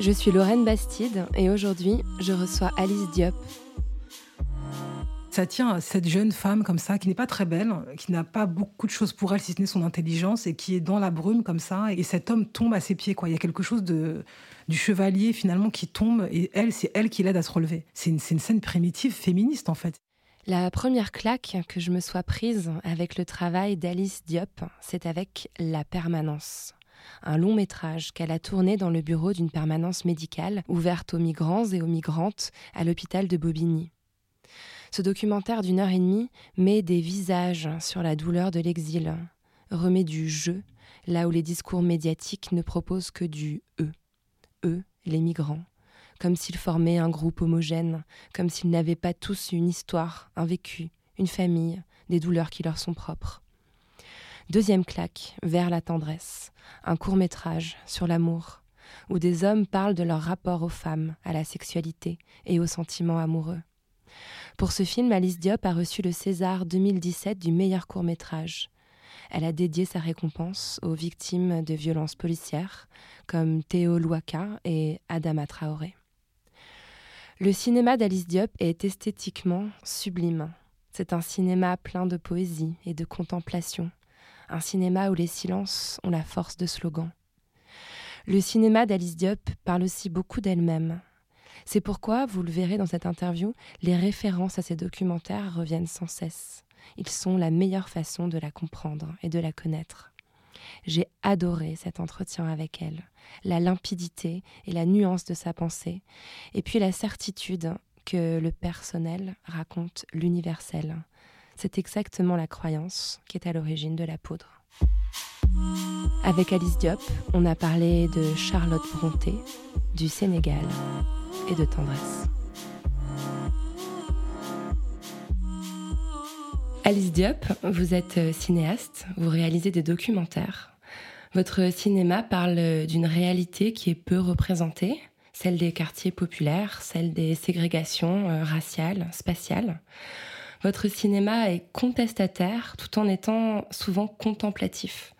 Je suis Lorraine Bastide et aujourd'hui, je reçois Alice Diop, Ça tient à cette jeune femme comme ça, qui n'est pas très belle, qui n'a pas beaucoup de choses pour elle, si ce n'est son intelligence, et qui est dans la brume comme ça. Et cet homme tombe à ses pieds. Quoi. Il y a quelque chose de, du chevalier finalement qui tombe, et elle, c'est elle qui l'aide à se relever. C'est une, c'est une scène primitive féministe en fait. La première claque que je me sois prise avec le travail d'Alice Diop, c'est avec La Permanence. Un long métrage qu'elle a tourné dans le bureau d'une permanence médicale ouverte aux migrants et aux migrantes à l'hôpital de Bobigny. Ce documentaire d'une heure et demie met des visages sur la douleur de l'exil, remet du je là où les discours médiatiques ne proposent que du eux. Eux, les migrants, comme s'ils formaient un groupe homogène, comme s'ils n'avaient pas tous une histoire, un vécu, une famille, des douleurs qui leur sont propres. Deuxième claque, vers la tendresse, un court métrage sur l'amour, où des hommes parlent de leur rapport aux femmes, à la sexualité et aux sentiments amoureux. Pour ce film, Alice Diop a reçu le César 2017 du meilleur court métrage. Elle a dédié sa récompense aux victimes de violences policières, comme Théo Louaka et Adama Traoré. Le cinéma d'Alice Diop est esthétiquement sublime. C'est un cinéma plein de poésie et de contemplation, un cinéma où les silences ont la force de slogan. Le cinéma d'Alice Diop parle aussi beaucoup d'elle-même. C'est pourquoi, vous le verrez dans cette interview, les références à ces documentaires reviennent sans cesse. Ils sont la meilleure façon de la comprendre et de la connaître. J'ai adoré cet entretien avec elle, la limpidité et la nuance de sa pensée, et puis la certitude que le personnel raconte l'universel. C'est exactement la croyance qui est à l'origine de la poudre. Avec Alice Diop, on a parlé de Charlotte Bronté, du Sénégal et de tendresse. Alice Diop, vous êtes euh, cinéaste, vous réalisez des documentaires. Votre cinéma parle d'une réalité qui est peu représentée, celle des quartiers populaires, celle des ségrégations euh, raciales, spatiales. Votre cinéma est contestataire tout en étant souvent contemplatif.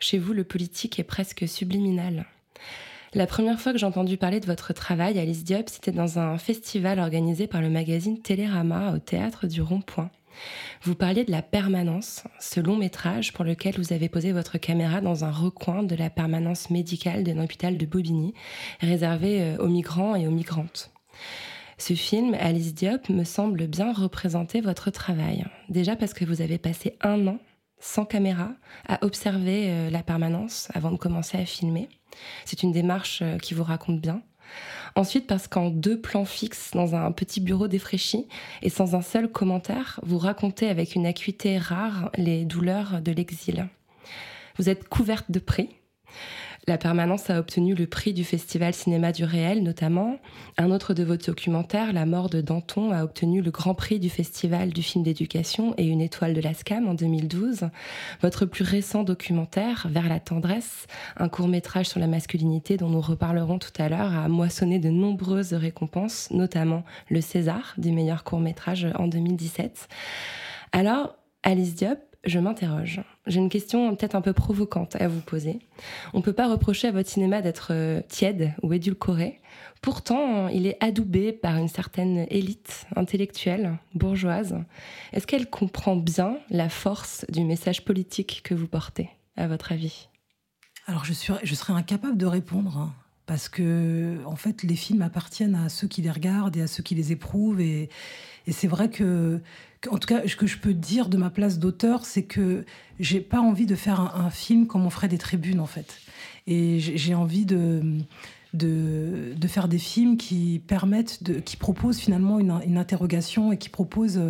Chez vous, le politique est presque subliminal. La première fois que j'ai entendu parler de votre travail, Alice Diop, c'était dans un festival organisé par le magazine Télérama au théâtre du Rond-Point. Vous parliez de la permanence, ce long métrage pour lequel vous avez posé votre caméra dans un recoin de la permanence médicale de l'hôpital de Bobigny, réservé euh, aux migrants et aux migrantes. Ce film, Alice Diop, me semble bien représenter votre travail. Déjà parce que vous avez passé un an sans caméra à observer euh, la permanence avant de commencer à filmer. C'est une démarche euh, qui vous raconte bien. Ensuite, parce qu'en deux plans fixes, dans un petit bureau défraîchi et sans un seul commentaire, vous racontez avec une acuité rare les douleurs de l'exil. Vous êtes couverte de prix. La permanence a obtenu le prix du Festival Cinéma du Réel, notamment. Un autre de vos documentaires, La mort de Danton, a obtenu le grand prix du Festival du film d'éducation et une étoile de la SCAM en 2012. Votre plus récent documentaire, Vers la tendresse, un court-métrage sur la masculinité dont nous reparlerons tout à l'heure, a moissonné de nombreuses récompenses, notamment le César du meilleur court-métrage en 2017. Alors, Alice Diop, je m'interroge. J'ai une question peut-être un peu provocante à vous poser. On ne peut pas reprocher à votre cinéma d'être euh, tiède ou édulcoré. Pourtant, il est adoubé par une certaine élite intellectuelle, bourgeoise. Est-ce qu'elle comprend bien la force du message politique que vous portez, à votre avis? Alors je, suis, je serais incapable de répondre. Parce que en fait les films appartiennent à ceux qui les regardent et à ceux qui les éprouvent et, c'est vrai que, en tout cas ce que je peux dire de ma place d'auteur c'est que j'ai pas envie de faire un, film comme on ferait des tribunes en fait. Et j'ai envie de de, faire des films qui permettent, qui proposent finalement une, interrogation et qui proposent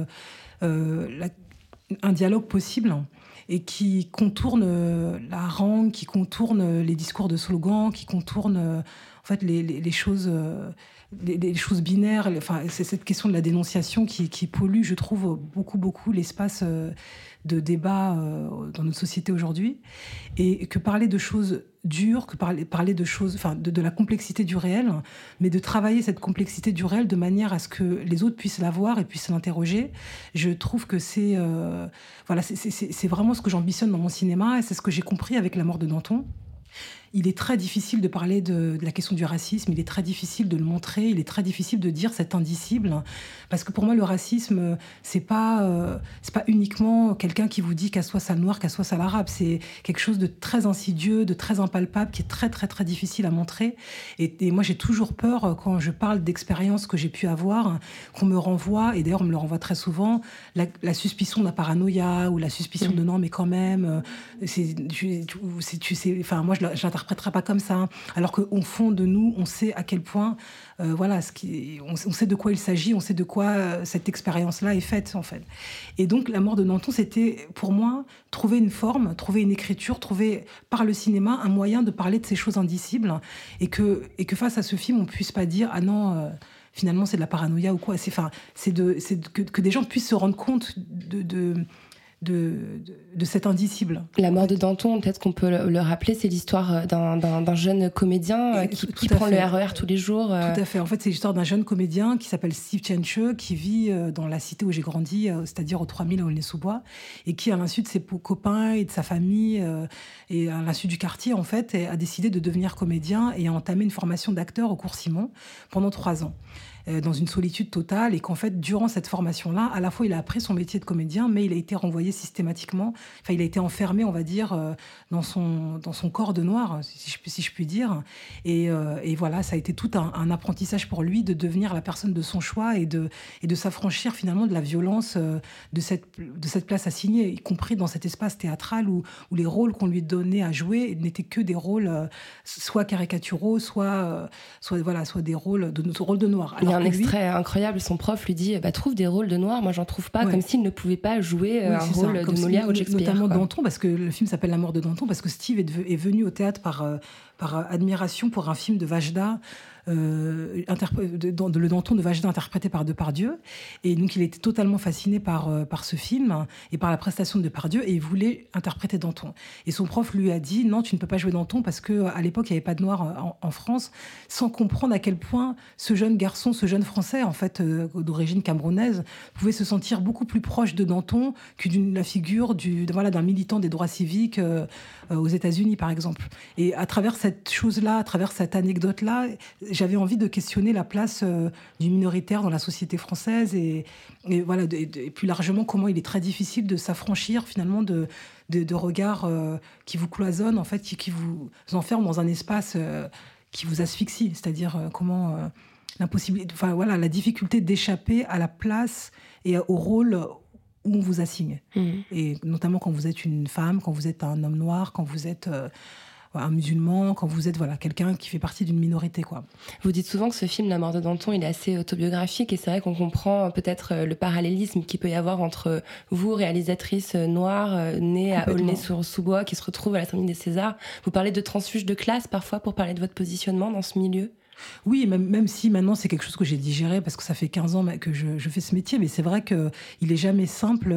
euh, un dialogue possible et qui contourne euh, la harangue, qui contourne les discours de slogan, qui contourne euh, en fait les choses, euh, les, les, choses binaires. Enfin, c'est cette question de la dénonciation qui, pollue, je trouve, beaucoup beaucoup l'espace de débat dans notre société aujourd'hui, et que parler de choses dures, que parler, de choses, enfin, de, de, la complexité du réel, mais de travailler cette complexité du réel de manière à ce que les autres puissent la voir et puissent l'interroger. Je trouve que c'est euh, voilà, c'est vraiment ce que j'ambitionne dans mon cinéma et c'est ce que j'ai compris avec la mort de Danton il est très difficile de parler de, de, la question du racisme, il est très difficile de le montrer, il est très difficile de dire c'est indicible, parce que pour moi le racisme c'est pas euh, c'est pas uniquement quelqu'un qui vous dit qu'à soit sale noir, qu'à soit sale arabe, c'est quelque chose de très insidieux, de très impalpable, qui est très très très difficile à montrer. Et, et moi j'ai toujours peur euh, quand je parle d'expériences que j'ai pu avoir, qu'on me renvoie, et d'ailleurs on me le renvoie très souvent, la, la suspicion d'un paranoïa ou la suspicion mmh. de non mais quand même, euh, c'est tu, tu sais, enfin moi je l'interpréterai pas comme ça. Hein. Alors qu'au fond de nous, on sait à quel point, euh, voilà, ce qui, on, on, sait de quoi il s'agit, on sait de quoi euh, cette expérience-là est faite, en fait. Et donc, la mort de Danton, c'était pour moi trouver une forme, trouver une écriture, trouver par le cinéma un moyen de parler de ces choses indicibles et que, et que face à ce film, on puisse pas dire ah non. Euh, finalement, c'est de la paranoïa ou quoi. C'est, enfin, c'est de, c'est que, que, des gens puissent se rendre compte de de, de, de, cet indicible. La mort de Danton, peut-être qu'on peut le, le rappeler, c'est l'histoire d'un jeune comédien qui, qui prend fait. le RER e tous les jours. Euh. Tout à fait. En fait, c'est l'histoire d'un jeune comédien qui s'appelle Steve Chenche, qui vit euh, dans la cité où j'ai grandi, euh, c'est-à-dire au 3000 à Aulnay-sous-Bois, et qui, à l'insu de ses copains et de sa famille, et à l'insu du quartier, en fait, a décidé de devenir comédien et a entamé une formation d'acteur au cours Simon pendant trois ans. Euh, dans une solitude totale et qu'en fait, durant cette formation-là, à la fois, il a appris son métier de comédien, mais il a été renvoyé systématiquement, enfin, il a été enfermé, on va dire, euh, dans son, dans son corps de noir, si je, puis dire. Et, euh, et, voilà, ça a été tout un, apprentissage pour lui de devenir la personne de son choix et de, et de s'affranchir finalement de la violence de cette, de cette place assignée, y compris dans cet espace théâtral où, où les rôles qu'on lui donnait à jouer n'étaient que des rôles soit caricaturaux, soit, soit, voilà, soit des rôles de notre de noir. Alors, un extrait incroyable. Son prof lui dit bah, Trouve des rôles de noir. Moi, j'en trouve pas. Ouais. Comme s'il ne pouvait pas jouer oui, un rôle de Molière ou de Shakespeare. Notamment quoi. Danton, parce que le film s'appelle La mort de Danton, parce que Steve est, est venu au théâtre par, euh, par admiration pour un film de Vajda euh, de, de, le Danton de interprété par Depardieu. Et donc, il était totalement fasciné par, euh, par ce film et par la prestation de Depardieu et il voulait interpréter Danton. Et son prof lui a dit Non, tu ne peux pas jouer Danton parce qu'à l'époque, il n'y avait pas de noir en, en, France, sans comprendre à quel point ce jeune garçon, ce jeune français, en fait, euh, d'origine camerounaise, pouvait se sentir beaucoup plus proche de Danton que d'une la figure d'un militant des droits civiques euh, aux États-Unis, par exemple. Et à travers cette chose-là, à travers cette anecdote-là, j'avais envie de questionner la place euh, du minoritaire dans la société française et, et voilà, de, de, et plus largement comment il est très difficile de s'affranchir finalement de, de, de regards euh, qui vous cloisonnent, en fait, qui, qui vous enferment dans un espace euh, qui vous asphyxie, c'est-à-dire comment l'impossibilité, enfin voilà, la difficulté d'échapper à la place et au rôle où on vous assigne. Mmh. Et notamment quand vous êtes une femme, quand vous êtes un homme noir, quand vous êtes euh, un musulman, quand vous êtes voilà quelqu'un qui fait partie d'une minorité quoi. Vous dites souvent que ce film La mort de Danton, il est assez autobiographique et c'est vrai qu'on comprend peut-être le parallélisme qu'il peut y avoir entre vous réalisatrice noire née à Aulnay-sous-Bois qui se retrouve à la cérémonie des Césars. Vous parlez de transfuge de classe parfois pour parler de votre positionnement dans ce milieu? Oui, même, même si maintenant c'est quelque chose que j'ai digéré parce que ça fait 15 ans que je, je fais ce métier, mais c'est vrai qu'il n'est jamais simple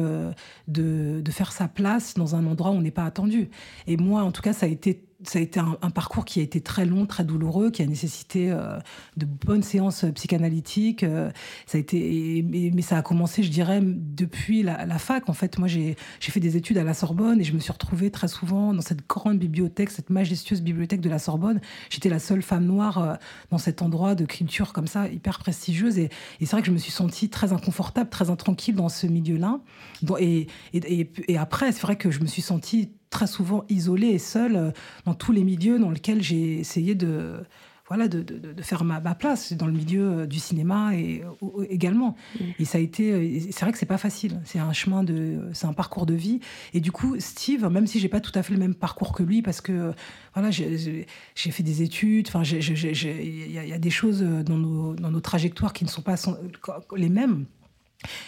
de, de faire sa place dans un endroit où on n'est pas attendu. Et moi, en tout cas, ça a été ça a été un, parcours qui a été très long, très douloureux, qui a nécessité euh, de bonnes séances psychanalytiques. Euh, ça a été, mais, ça a commencé, je dirais, depuis la, fac. En fait, moi, j'ai fait des études à la Sorbonne et je me suis retrouvée très souvent dans cette grande bibliothèque, cette majestueuse bibliothèque de la Sorbonne. J'étais la seule femme noire euh, dans cet endroit de culture comme ça, hyper prestigieuse. Et, c'est vrai que je me suis sentie très inconfortable, très intranquille dans ce milieu-là. Et après, c'est vrai que je me suis sentie très souvent isolée et seule dans tous les milieux dans lesquels j'ai essayé de voilà, de, de, de faire ma, ma, place dans le milieu du cinéma et également. Mm. Et ça a été, c'est vrai que c'est pas facile. C'est un chemin de, c'est un parcours de vie. Et du coup, Steve, même si j'ai pas tout à fait le même parcours que lui, parce que voilà, j'ai fait des études. Enfin, il y, a des choses dans nos, dans nos trajectoires qui ne sont pas les mêmes.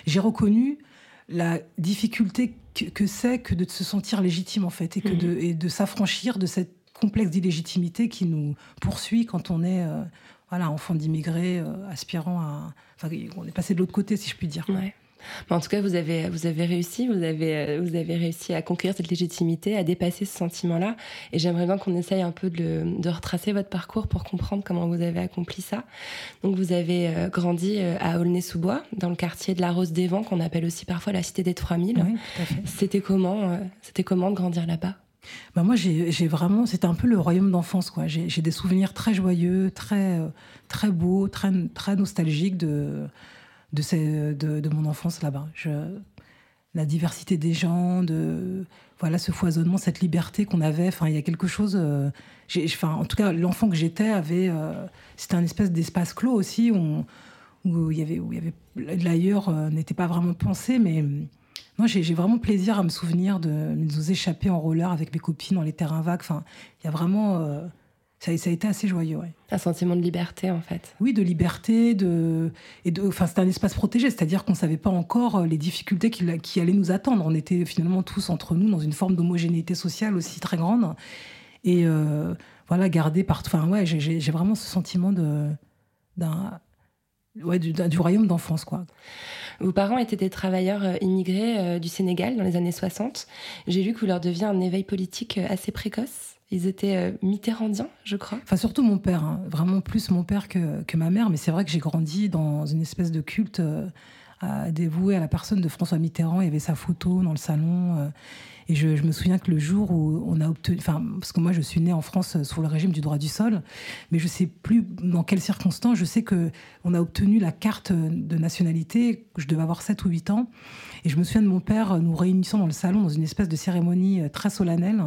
J'ai reconnu la difficulté que, c'est que de se sentir légitime en fait et que mm. de, et de s'affranchir de cette complexe d'illégitimité qui nous poursuit quand on est euh, voilà enfant d'immigrés euh, aspirant à enfin on est passé de l'autre côté si je puis dire ouais en tout cas, vous avez, vous avez réussi, vous avez, euh, vous avez réussi à conquérir cette légitimité, à dépasser ce sentiment-là. Et j'aimerais bien qu'on essaye un peu de, de, retracer votre parcours pour comprendre comment vous avez accompli ça. Donc, vous avez euh, grandi euh, à Aulnay-sous-Bois, dans le quartier de la Rose des Vents, qu'on appelle aussi parfois la cité des 3000. Oui, c'était comment, c'était comment de grandir là-bas? Bah moi, j'ai vraiment, c'était un peu le royaume d'enfance, quoi. J'ai des souvenirs très joyeux, très, très beaux, très, très nostalgiques de, de, mon enfance là-bas. La diversité des gens, de voilà ce foisonnement, cette liberté qu'on avait. Enfin, il y a quelque chose. Euh, en tout cas, l'enfant que j'étais avait. Euh, c'était un espèce d'espace clos aussi où, il y avait, où l'ailleurs euh, n'était pas vraiment pensé, mais moi, j'ai vraiment plaisir à me souvenir de nous échapper en roller avec mes copines dans les terrains vagues. Enfin, il y a vraiment ça, a été assez joyeux, ouais. Un sentiment de liberté, en fait. Oui, de liberté, de et de. Enfin, c'était un espace protégé, c'est-à-dire qu'on savait pas encore euh, les difficultés qui, qui, allaient nous attendre. On était finalement tous entre nous dans une forme d'homogénéité sociale aussi très grande, et euh, voilà, gardé par. Enfin, ouais, j'ai vraiment ce sentiment de d'un ouais, du, du, royaume d'enfance, quoi. Vos parents étaient des travailleurs euh, immigrés du Sénégal dans les années 60. J'ai lu que vous leur deviez un éveil politique assez précoce. Ils étaient euh, mitterrandiens, je crois. Enfin, surtout mon père, hein. vraiment plus mon père que, ma mère. Mais c'est vrai que j'ai grandi dans une espèce de culte euh, dévoué à la personne de François Mitterrand. Il y avait sa photo dans le salon. Euh, et je, me souviens que le jour où on a obtenu, enfin, parce que moi je suis née en France sous le régime du droit du sol, mais je sais plus dans quelles circonstances. Je sais que on a obtenu la carte de nationalité. Je devais avoir 7 ou 8 ans. Et je me souviens de mon père nous réunissant dans le salon dans une espèce de cérémonie euh, très solennelle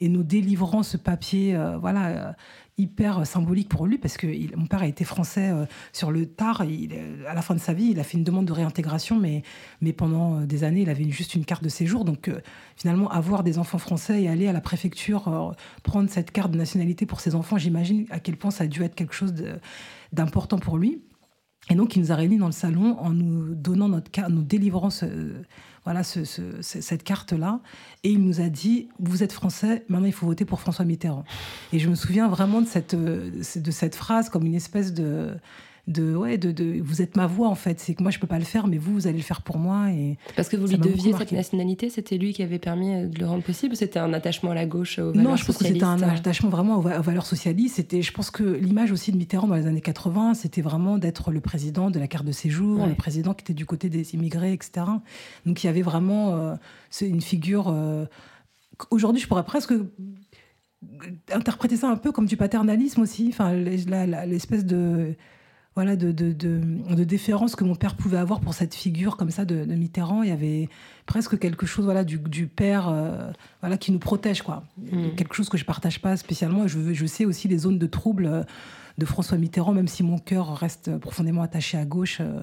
et nous délivrant ce papier, euh, voilà, euh, hyper symbolique pour lui parce que mon père a été français sur le tard. Il, à la fin de sa vie, il a fait une demande de réintégration, mais, mais pendant des années, il avait juste une carte de séjour. Donc finalement, avoir des enfants français et aller à la préfecture prendre cette carte de nationalité pour ses enfants, j'imagine à quel point ça a dû être quelque chose d'important pour lui. Et donc, il nous a réunis dans le salon en nous donnant notre carte, nous délivrant voilà, cette carte-là. Et il nous a dit Vous êtes français, maintenant il faut voter pour François Mitterrand. Et je me souviens vraiment de cette, de cette phrase comme une espèce de de ouais de, de, vous êtes ma voix en fait. C'est que moi je peux pas le faire mais vous vous allez le faire pour moi et parce que vous lui deviez cette nationalité c'était lui qui avait permis euh, de le rendre possible c'était un attachement à la gauche aux non je pense que c'était un attachement vraiment aux, valeurs socialistes. C'était je pense que l'image aussi de Mitterrand dans les années 80 c'était vraiment d'être le président de la carte de séjour le président qui était du côté des immigrés etc donc il y avait vraiment euh, c'est une figure euh, aujourd'hui je pourrais presque interpréter ça un peu comme du paternalisme aussi. Enfin l'espèce de voilà, de, de, de, déférence que mon père pouvait avoir pour cette figure comme ça de, Mitterrand. Il y avait presque quelque chose voilà, du, du père euh, voilà, qui nous protège. Quoi. Mm. Quelque chose que je partage pas spécialement. Je, je sais aussi les zones de trouble euh, de François Mitterrand, même si mon cœur reste profondément attaché à gauche. Euh,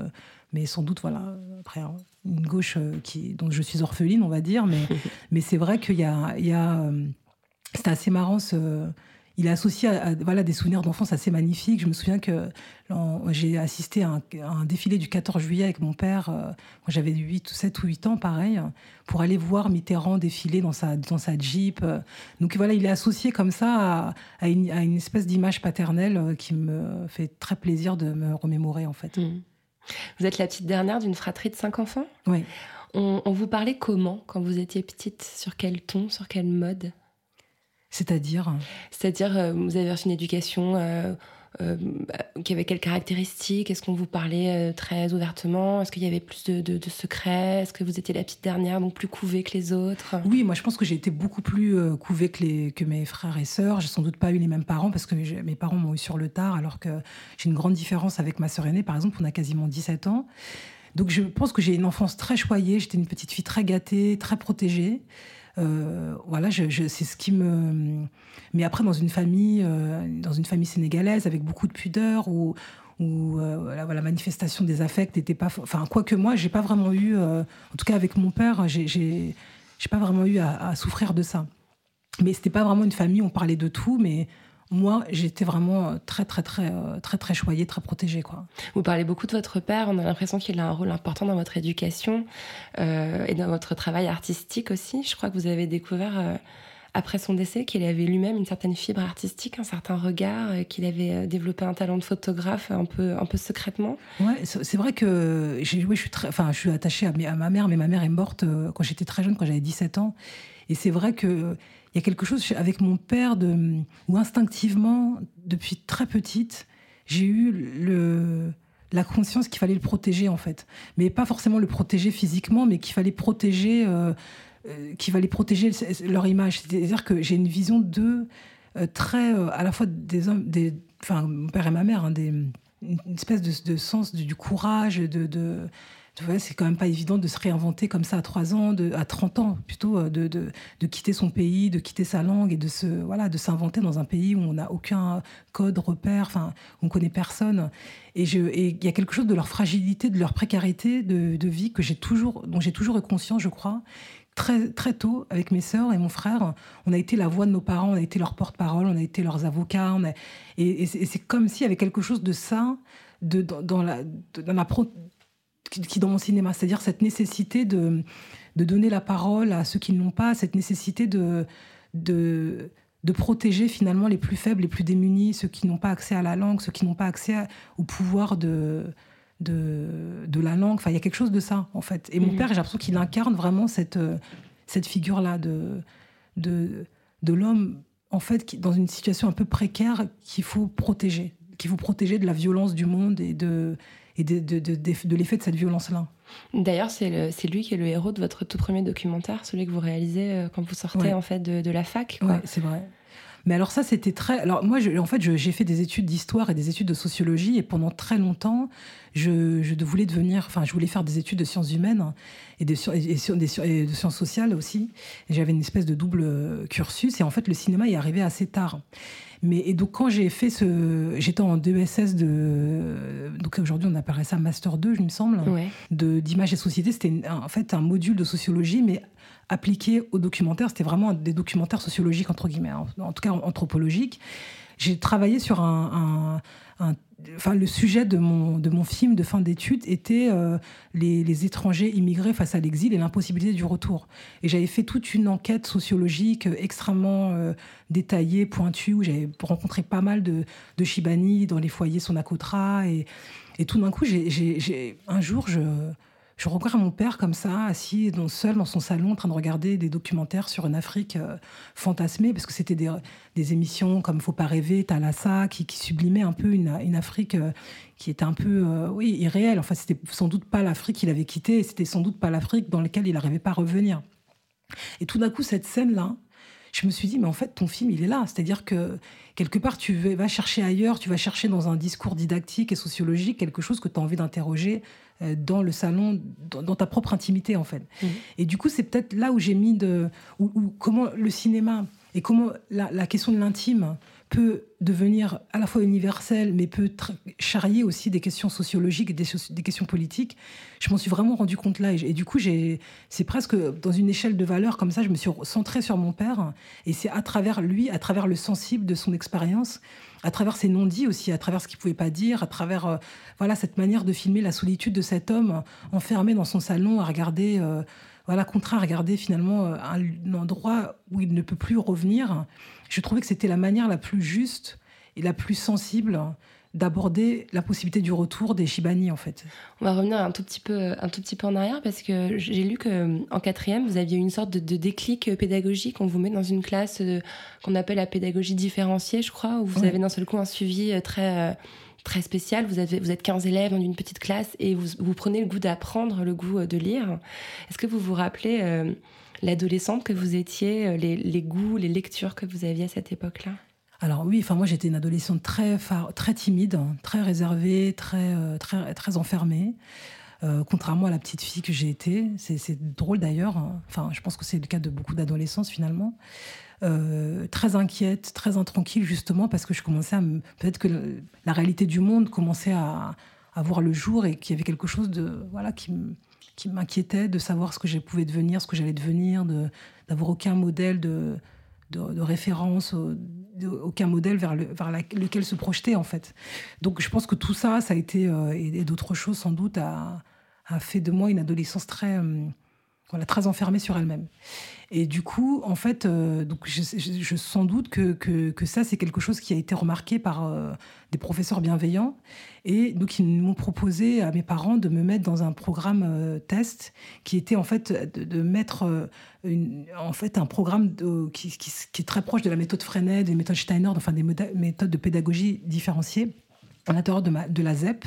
mais sans doute, voilà, après, hein, une gauche qui, dont je suis orpheline, on va dire. Mais, mais c'est vrai qu'il y a... Il y a c'était assez marrant ce il est associé à, voilà, des souvenirs d'enfance assez magnifiques. Je me souviens que j'ai assisté à un, défilé du 14 juillet avec mon père, euh, quand j'avais 8 ou 7 ou 8 ans, pareil, pour aller voir Mitterrand défiler dans sa, dans sa Jeep. Donc voilà, il est associé comme ça à, une, espèce d'image paternelle euh, qui me fait très plaisir de me remémorer, en fait. Mmh. Vous êtes la petite dernière d'une fratrie de cinq enfants? Oui. On, on vous parlait comment quand vous étiez petite? Sur quel ton Sur quel mode? C'est-à-dire C'est-à-dire, euh, vous avez reçu une éducation euh, euh, qui avait quelles caractéristiques Est-ce qu'on vous parlait très ouvertement? Est-ce qu'il y avait plus de, secrets? Est-ce que vous étiez la petite dernière, donc plus couvée que les autres? Oui, moi je pense que j'ai été beaucoup plus couvée que, les, que mes frères et sœurs. J'ai sans doute pas eu les mêmes parents parce que mes parents m'ont eu sur le tard, alors que j'ai une grande différence avec ma sœur aînée, par exemple, on a quasiment 17 ans. Donc je pense que j'ai une enfance très choyée, j'étais une petite fille très gâtée, très protégée. Euh, voilà, je, c'est ce qui me. Mais après, dans une famille, euh, dans une famille sénégalaise, avec beaucoup de pudeur, où, où la, manifestation des affects n'était pas. Enfin, quoique moi, j'ai pas vraiment eu. euh, en tout cas, avec mon père, j'ai, pas vraiment eu à, à souffrir de ça. Mais c'était pas vraiment une famille. On parlait de tout, mais moi, j'étais vraiment très, très, très, euh, très, très choyée, très protégée, quoi. Vous parlez beaucoup de votre père, on a l'impression qu'il a un rôle important dans votre éducation euh, et dans votre travail artistique aussi. Je crois que vous avez découvert, euh, après son décès, qu'il avait lui-même une certaine fibre artistique, un certain regard, euh, qu'il avait euh, développé un talent de photographe un peu, un peu secrètement. Ouais, c'est vrai que j'ai, oui, je suis très, enfin, je suis attachée à, ma mère, mais ma mère est morte euh, quand j'étais très jeune, quand j'avais 17 ans. Et c'est vrai que il y a quelque chose avec mon père de, où instinctivement, depuis très petite, j'ai eu le, la conscience qu'il fallait le protéger en fait, mais pas forcément le protéger physiquement, mais qu'il fallait protéger, euh, euh, qu'il fallait protéger leur image. C'est-à-dire que j'ai une vision d'eux euh, très, à la fois des hommes, des, enfin, mon père et ma mère, hein, une espèce de, sens du, courage, de tu vois, c'est quand même pas évident de se réinventer comme ça à 3 ans, à 30 ans plutôt, euh, de, de, de quitter son pays, de quitter sa langue et de se voilà, de s'inventer dans un pays où on n'a aucun code, repère, enfin, on connaît personne. Et il y a quelque chose de leur fragilité, de leur précarité de, de vie que j'ai toujours, dont j'ai toujours eu conscience, je crois. Très, très tôt, avec mes sœurs et mon frère, on a été la voix de nos parents, on a été leur porte-parole, on a été leurs avocats. Et, c'est comme s'il y avait quelque chose de ça de, dans, la, dans la pro- qui, dans mon cinéma, c'est-à-dire cette nécessité de, de donner la parole à ceux qui ne l'ont pas, cette nécessité de, de, de protéger finalement les plus faibles, les plus démunis, ceux qui n'ont pas accès à la langue, ceux qui n'ont pas accès à- au pouvoir de, de, de la langue. Enfin, il y a quelque chose de ça, en fait. Et mon Mhm. père, j'ai l'impression qu'il incarne vraiment cette, euh, cette figure-là de, de, de l'homme, en fait, qui, dans une situation un peu précaire qu'il faut protéger, qu'il faut protéger de la violence du monde et de, et de, de, de, de- l'effet de cette violence-là. D'ailleurs, c'est lui qui est le héros de votre tout premier documentaire, celui que vous réalisez euh, quand vous sortez Ouais. en fait de, la fac. Ouais, c'est vrai. Mais alors ça, c'était très... Alors moi, je- en fait, j'ai fait des études d'histoire et des études de sociologie, et pendant très longtemps, je, je voulais devenir... Enfin, je voulais faire des études de sciences humaines et, de, et, et de sciences sociales aussi. J'avais une espèce de double euh, cursus, et en fait, le cinéma est arrivé assez tard. Mais et donc quand j'ai fait ce, j'étais en DESS de, donc aujourd'hui on appellerait ça master 2, je me semble Ouais. de d'image et société. C'était en fait un module de sociologie, mais appliqué au documentaire. C'était vraiment des documentaires sociologiques, entre guillemets, en tout cas anthropologiques. J'ai travaillé sur un. un- enfin, le sujet de mon, de mon film de fin d'études était euh, les, les étrangers immigrés face à l'exil et l'impossibilité du retour. Et j'avais fait toute une enquête sociologique extrêmement euh, détaillée, pointue, où j'avais rencontré pas mal de, de Chibani dans les foyers Sonacotra. Et, et tout d'un coup, j'ai- un jour, je, je regarde mon père comme ça, assis seul dans son salon, en train de regarder des documentaires sur une Afrique euh, fantasmée, parce que c'était des, des émissions comme Faut pas rêver, Thalassa, qui, qui sublimaient un peu une, une Afrique euh, qui était un peu, euh, oui, irréelle. Enfin, c'était sans doute pas l'Afrique qu'il avait quittée, et c'était sans doute pas l'Afrique dans laquelle il n'arrivait pas à revenir. Et tout d'un coup, cette scène-là, je me suis dit, mais en fait, ton film, il est là. C'est-à-dire que quelque part, tu vas chercher ailleurs, tu vas chercher dans un discours didactique et sociologique quelque chose que tu as envie d'interroger euh, dans le salon, dans, ta propre intimité, en fait. Mhm. Et du coup, c'est peut-être là où j'ai mis de. Où, où- comment le cinéma et comment la, la question de l'intime peut devenir à la fois universelle, mais peut charrier aussi des questions sociologiques et des, questions politiques. Je m'en suis vraiment rendu compte là. Et, du coup, c'est presque dans une échelle de valeur comme ça, je me suis centrée sur mon père. Et c'est à travers lui, à travers le sensible de son expérience, à travers ses non-dits aussi, à travers ce qu'il pouvait pas dire, à travers euh, voilà cette manière de filmer la solitude de cet homme enfermé dans son salon à regarder, euh, voilà, contraint à regarder finalement euh, un, un endroit où il ne peut plus revenir. Je trouvais que c'était la manière la plus juste et la plus sensible d'aborder la possibilité du retour des Shibani en fait. On va revenir un tout petit peu, un tout petit peu en arrière parce que j'ai lu que en quatrième, vous aviez une sorte de, de déclic pédagogique. On vous met dans une classe euh, qu'on appelle la pédagogie différenciée, je crois, où vous Ouais. avez d'un seul coup un suivi euh, très euh, très spécial. Vous vous êtes 15 élèves dans une petite classe et vous, vous prenez le goût d'apprendre, le goût euh, de lire. Est-ce que vous vous rappelez euh, l'adolescente que vous étiez, euh, les, les goûts, les lectures que vous aviez à cette époque-là? Alors oui, enfin moi j'étais une adolescente très très timide, très réservée, très très très enfermée. contrairement à la petite fille que j'ai été. C'est drôle d'ailleurs. hein. Enfin, je pense que c'est le cas de beaucoup d'adolescents finalement. Euh, très inquiète, très intranquille justement parce que je commençais à peut-être que la réalité du monde commençait à, à voir le jour et qu'il y avait quelque chose de voilà qui m'inquiétait de savoir ce que je pouvais devenir, ce que j'allais devenir, de d'avoir aucun modèle de, de, référence, aucun modèle vers, le, vers lequel se projeter en fait. Donc je pense que tout ça, ça a été, euh, et, d'autres choses sans doute, a, a fait de moi une adolescence très, euh, voilà, très enfermée sur elle-même. Et du coup, en fait, euh, donc je, je, sans doute que, que, ça, c'est quelque chose qui a été remarqué par euh, des professeurs bienveillants. Et donc, ils m'ont proposé à mes parents de me mettre dans un programme euh, test qui était en fait de, mettre en fait un programme qui, qui, qui est très proche de la méthode Freinet, des méthodes Steiner, enfin des méthodes de pédagogie différenciées à l'intérieur de, la ZEP,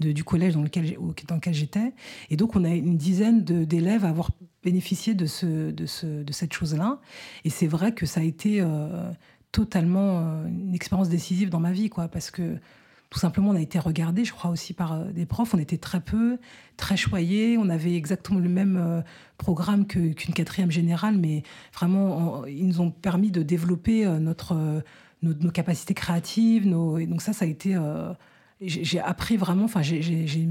du collège dans lequel, dans lequel j'étais. Et donc, on a une dizaine d'élèves à avoir bénéficié de, ce, de, ce, de cette chose-là. Et c'est vrai que ça a été euh, totalement euh, une expérience décisive dans ma vie, quoi, parce que tout simplement, on a été regardé, je crois aussi par euh, des profs. On était très peu, très choyés. On avait exactement le même programme qu'une quatrième générale, mais vraiment, ils nous ont permis de développer notre, nos, capacités créatives. Donc ça, ça a été... euh, j'ai appris vraiment, enfin, j'ai-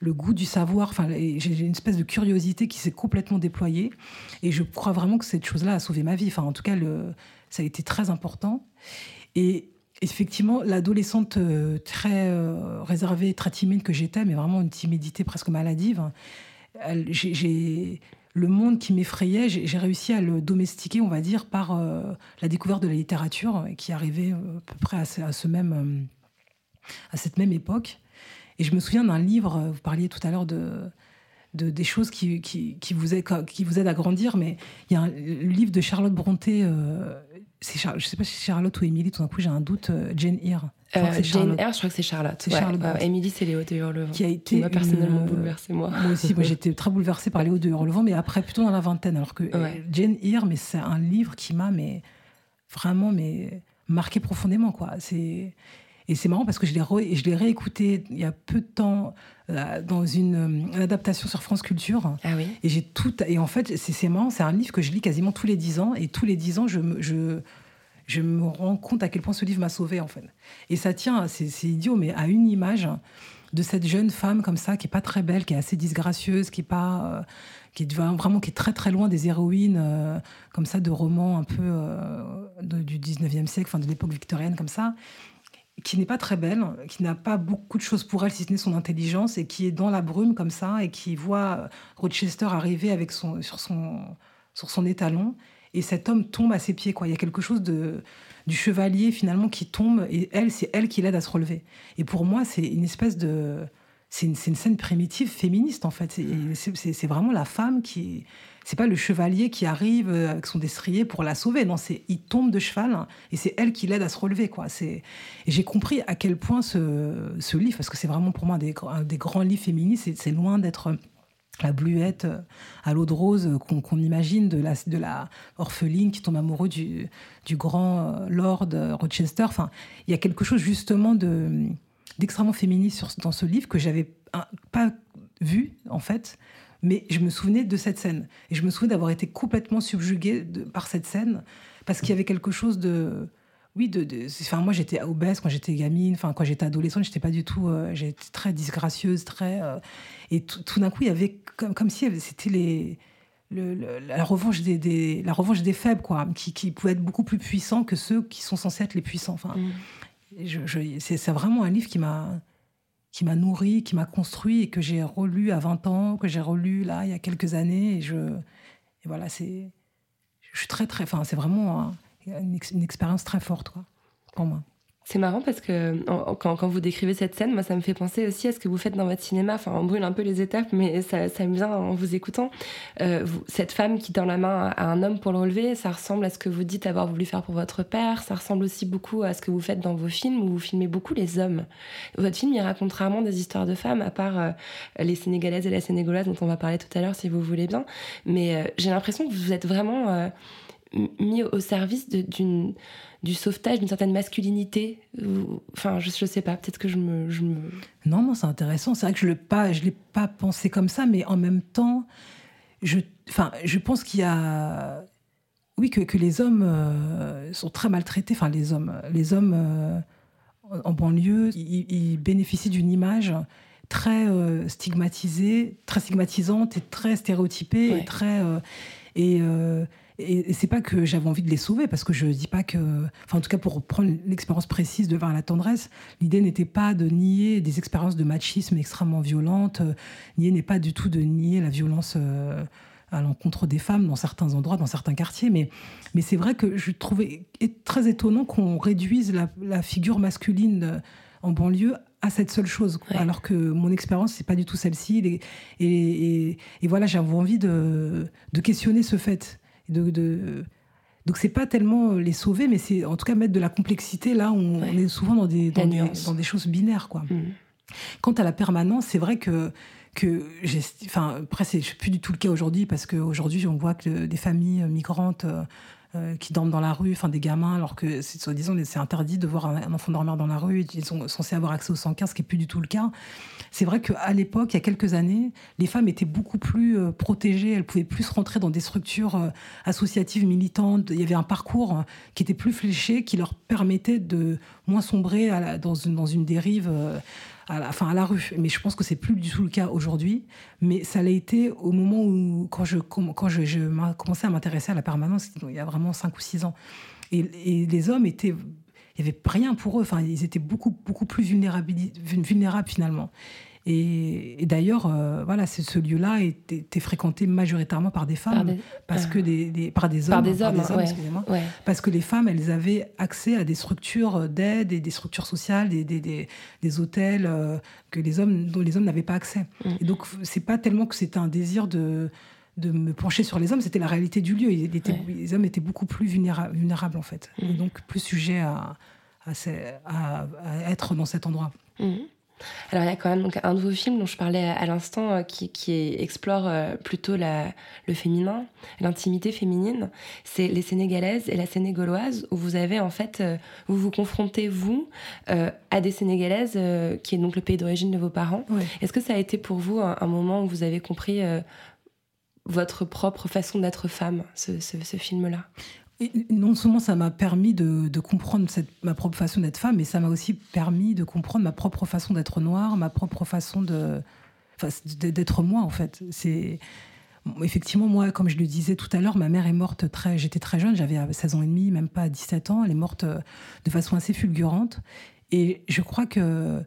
le goût du savoir, enfin, j'ai une espèce de curiosité qui s'est complètement déployée. Et je crois vraiment que cette chose-là a sauvé ma vie. Enfin, en tout cas, ça a été très important. Et effectivement, l'adolescente euh, très euh, réservée, très timide que j'étais, mais vraiment une timidité presque maladive, j'ai- j'ai le monde qui m'effrayait, j'ai réussi à le domestiquer, on va dire, par euh, la découverte de la littérature, qui arrivait euh, à peu près à ce, même, euh, à cette même époque. Et je me souviens d'un livre, euh, vous parliez tout à l'heure de, de- des choses qui, qui, vous aident, qui vous aident à grandir, mais il y a un, le livre de Charlotte euh, c'est Char- je sais pas si c'est Charlotte ou Émilie, tout d'un coup j'ai un doute, euh, Jane Eyre. Euh, Jane Charlotte. Eyre, je crois que c'est Charlotte. C'est Ouais, Charlotte ouais. Émilie, c'est Léo de Hurlevent. Qui a été Moi, personnellement, une, euh, bouleversée, moi. Moi aussi, moi j'étais très bouleversée par Léo de Hurlevent, mais après plutôt dans la vingtaine. Alors que euh, Ouais. Jane Eyre, mais c'est un livre qui m'a mais vraiment mais marqué profondément quoi. C'est et c'est marrant parce que je l'ai re- je l'ai réécouté il y a peu de temps euh, dans une, euh, une adaptation sur France Culture. Ah oui Et j'ai tout. Et en fait, c'est marrant, c'est un livre que je lis quasiment tous les dix ans. Et tous les dix ans, je me, je, je me rends compte à quel point ce livre m'a sauvé en fait. Et ça tient, c'est c'est idiot, mais à une image de cette jeune femme comme ça, qui est pas très belle, qui est assez disgracieuse, qui est pas, euh, qui est vraiment, qui est très très loin des héroïnes euh, comme ça de romans un peu euh, de- du 19e siècle, enfin de l'époque victorienne comme ça qui n'est pas très belle, qui n'a pas beaucoup de choses pour elle, si ce n'est son intelligence, et qui est dans la brume comme ça, et qui voit Rochester arriver avec son, sur, son, sur son étalon, et cet homme tombe à ses pieds. Quoi. Il y a quelque chose de, du chevalier finalement qui tombe, et elle, c'est elle qui l'aide à se relever. Et pour moi, c'est une espèce de... C'est une, une scène primitive féministe, en fait. C'est vraiment la femme qui... C'est pas le chevalier qui arrive euh, avec son destrier pour la sauver. Non, c'est il tombe de cheval hein, et c'est elle qui l'aide à se relever. Quoi. C'est j'ai compris à quel point ce, ce livre, parce que c'est vraiment pour moi un des, des grands livres féministes, c'est- loin d'être la bluette euh, à l'eau de rose euh, qu'on imagine de la, de la orpheline qui tombe amoureux du, du grand euh, lord euh, Rochester. Enfin, il y a quelque chose justement de d'extrêmement féministe dans ce livre que j'avais pas vu en fait, mais je me souvenais de cette scène et je me souvenais d'avoir été complètement subjuguée de- par cette scène parce qu'il y avait quelque chose de oui, de, de- enfin moi j'étais obèse quand j'étais gamine, enfin quand j'étais adolescente, j'étais pas du tout, euh, j'étais très disgracieuse, très euh, et tout, tout d'un coup il y avait comme, comme si c'était les le- le- la revanche des, des- la revanche des faibles quoi, qui, qui pouvaient être beaucoup plus puissants que ceux qui sont censés être les puissants. Enfin, Mm. je, c'est vraiment un livre qui m'a qui m'a nourri, qui m'a construit et que j'ai relu à 20 ans, que j'ai relu là il y a quelques années et je voilà c'est je suis très très, enfin c'est vraiment un- une, ex- une expérience très forte pour moi. C'est marrant parce que quand, vous décrivez cette scène, moi ça me fait penser aussi à ce que vous faites dans votre cinéma. Enfin, on brûle un peu les étapes, mais ça, ça me vient en vous écoutant. Euh, cette femme qui tend la main à un homme pour le relever, ça ressemble à ce que vous dites avoir voulu faire pour votre père. Ça ressemble aussi beaucoup à ce que vous faites dans vos films où vous filmez beaucoup les hommes. Votre film, il raconte rarement des histoires de femmes, à part euh, les Sénégalaises et la Sénégalaise dont on va parler tout à l'heure si vous voulez bien. Mais euh, j'ai l'impression que vous êtes vraiment... mis au service d'une du sauvetage d'une certaine masculinité Enfin, je, je sais pas, peut-être que je me, je me- Non, non, c'est intéressant. C'est vrai que je ne l'ai pas pensé comme ça, mais en même temps, je, enfin, je pense qu'il y a, oui, que, que les hommes euh, sont très maltraités. Enfin, les hommes, les hommes euh, en, en banlieue, ils, ils bénéficient d'une image très euh, stigmatisée, très stigmatisante et très stéréotypée Ouais. et très et et, et c'est pas que j'avais envie de les sauver parce que je dis pas que, enfin en tout cas pour reprendre l'expérience précise de Vers la tendresse, l'idée n'était pas de nier des expériences de machisme extrêmement violentes, euh, l'idée n'est pas du tout de nier la violence euh, à l'encontre des femmes dans certains endroits, dans certains quartiers, mais, mais c'est vrai que je trouvais très étonnant qu'on réduise la, la figure masculine euh, en banlieue à cette seule chose. Ouais. alors que mon expérience c'est pas du tout celle-ci, et, et, et voilà j'avais envie de, de questionner ce fait, de, de donc c'est pas tellement les sauver, mais c'est en tout cas mettre de la complexité là où on, Ouais. on est souvent dans des, dans des, nuance. dans des choses binaires quoi. Mm. Quant à la permanence, c'est vrai que que j'ai, enfin après c'est plus du tout le cas aujourd'hui parce qu'aujourd'hui on voit que des familles migrantes euh, qui dorment dans la rue, enfin des gamins, alors que c'est soi-disant c'est interdit de voir un, enfant dormir dans la rue, ils sont censés avoir accès au 115, ce qui est plus du tout le cas. C'est vrai qu'à l'époque, il y a quelques années, les femmes étaient beaucoup plus euh, protégées, elles pouvaient plus rentrer dans des structures euh, associatives militantes. Il y avait un parcours qui était plus fléché, qui leur permettait de moins sombrer dans, une, dans une dérive. À la, enfin, à la rue. Mais je pense que c'est plus du tout le cas aujourd'hui. Mais ça l'a été au moment où, quand je, quand je, commencé à m'intéresser à la permanence, il y a vraiment 5 ou 6 ans. Et, les hommes étaient. Il n'y avait rien pour eux. Enfin, ils étaient beaucoup, beaucoup plus vulnérabili- vulnérables finalement. Et, et d'ailleurs, euh, voilà, ce lieu-là était, fréquenté majoritairement par des femmes, Par des- parce ah. que des, des- par des hommes, Par des hommes, excusez-moi Ouais. parce que les femmes, elles avaient accès à des structures d'aide et des structures sociales, des, hôtels euh, que les hommes, dont les hommes n'avaient pas accès. Mm. Et donc, c'est pas tellement que c'était un désir de, de me pencher sur les hommes, c'était la réalité du lieu. Il était- Ouais. Les hommes étaient beaucoup plus vulnéra- vulnérables, en fait. Mm. Et donc, plus sujets à, à, ces- à- à être dans cet endroit. Mhm. Alors il y a quand même donc, un de vos films dont je parlais à, l'instant euh, qui, qui explore euh, plutôt la, le féminin, l'intimité féminine. C'est Les Sénégalaises et la Sénégaloise où vous avez en fait, euh, vous vous confrontez vous euh, à des Sénégalaises euh, qui est donc le pays d'origine de vos parents. Est-ce que ça a été pour vous un, un moment où vous avez compris euh, votre propre façon d'être femme, ce, ce- ce film-là? Non seulement ça m'a permis de, comprendre ma propre façon d'être femme, mais ça m'a aussi permis de comprendre ma propre façon d'être noire, ma propre façon de, d'être moi en fait. C'est effectivement moi, comme je le disais tout à l'heure, ma mère est morte très, j'étais très jeune, j'avais 16 ans et demi, même pas 17 ans. Elle est morte euh, de façon assez fulgurante, et je crois que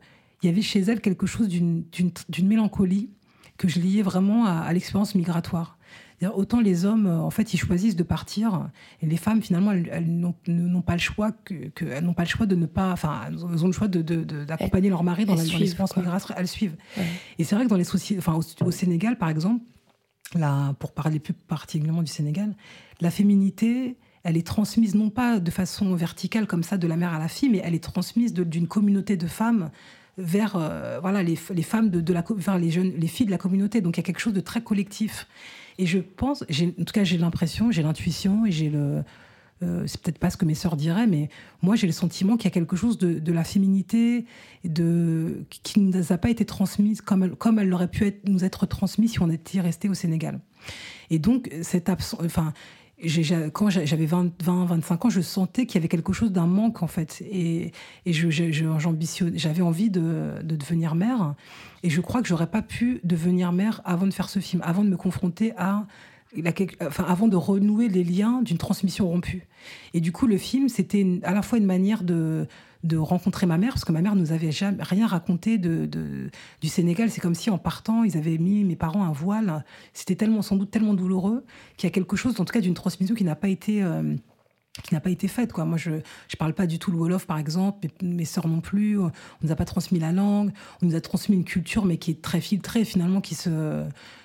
il y avait chez elle quelque chose d'une, mélancolie que je liais vraiment à l'expérience migratoire. Autant les hommes, euh, en fait, ils choisissent de partir, et les femmes, finalement, elles, elles n'ont, pas le choix que, que- elles n'ont pas le choix de ne pas, enfin, elles ont le choix de, de- de- d'accompagner leur mari dans, la, l'expérience migratoire. Elles suivent. Ouais. Et c'est vrai que dans les sociétés, enfin, au, au Sénégal, par exemple, là, pour parler plus particulièrement du Sénégal, la féminité, elle est transmise non pas de façon verticale comme ça de la mère à la fille, mais elle est transmise d'une communauté de femmes vers euh, voilà les, femmes de, de la vers les jeunes les filles de la communauté donc il y a quelque chose de très collectif et je pense en tout cas j'ai l'impression j'ai l'intuition et j'ai le euh, c'est peut-être pas ce que mes sœurs diraient, mais moi j'ai le sentiment qu'il y a quelque chose de, la féminité de, qui ne nous a pas été transmise comme elle, comme aurait pu nous être transmise si on était resté au Sénégal. Et donc, cette absence, enfin, quand j'a- j'avais 20, 20, 25 ans, je sentais qu'il y avait quelque chose d'un manque en fait. Et, j'avais envie de, de devenir mère. Et je crois que j'aurais pas pu devenir mère avant de faire ce film, avant de me confronter à la- enfin, avant de renouer les liens d'une transmission rompue. Et du coup, le film, c'était à la fois une manière de, de rencontrer ma mère, parce que ma mère nous avait jamais rien raconté de, du Sénégal. C'est comme si en partant, ils avaient mis mes parents un voile. C'était tellement, sans doute tellement douloureux qu'il y a quelque chose, en tout cas, d'une transmission qui n'a pas été euh, qui n'a pas été faite. Quoi. Moi, je ne parle pas du tout le Wolof, par exemple, mes, mes sœurs non plus. On nous a pas transmis la langue, on nous a transmis une culture, mais qui est très filtrée, finalement, qui se,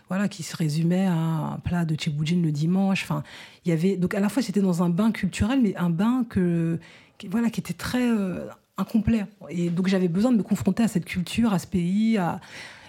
voilà, qui se résumait à un plat de tchéboudjine le dimanche. Enfin, il y avait, donc, à la fois, c'était dans un bain culturel, mais un bain que, qui, voilà, qui était très euh, incomplet. Et donc, j'avais besoin de me confronter à cette culture, à ce pays,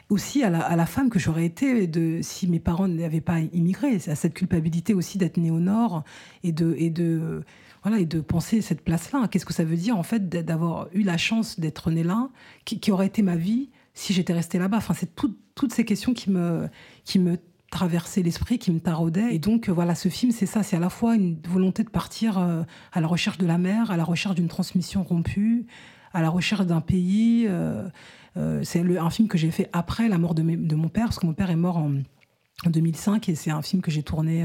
aussi à la, femme que j'aurais été si mes parents n'avaient pas immigré. À cette culpabilité aussi d'être née au Nord et de, et de, voilà, et de penser cette place-là. Qu'est-ce que ça veut dire, en fait, d'a- d'avoir eu la chance d'être née là, qui, qui aurait été ma vie si j'étais restée là-bas? Enfin, c'est tout- toutes ces questions qui me, qui me traversaient l'esprit, qui me taraudaient. Et donc, euh, voilà, ce film, c'est ça. C'est à la fois une volonté de partir euh, à la recherche de la mer, à la recherche d'une transmission rompue, à la recherche d'un pays. euh, c'est un film que j'ai fait après la mort de, mes- de mon père, parce que mon père est mort en, en 2005, et c'est un film que j'ai tourné,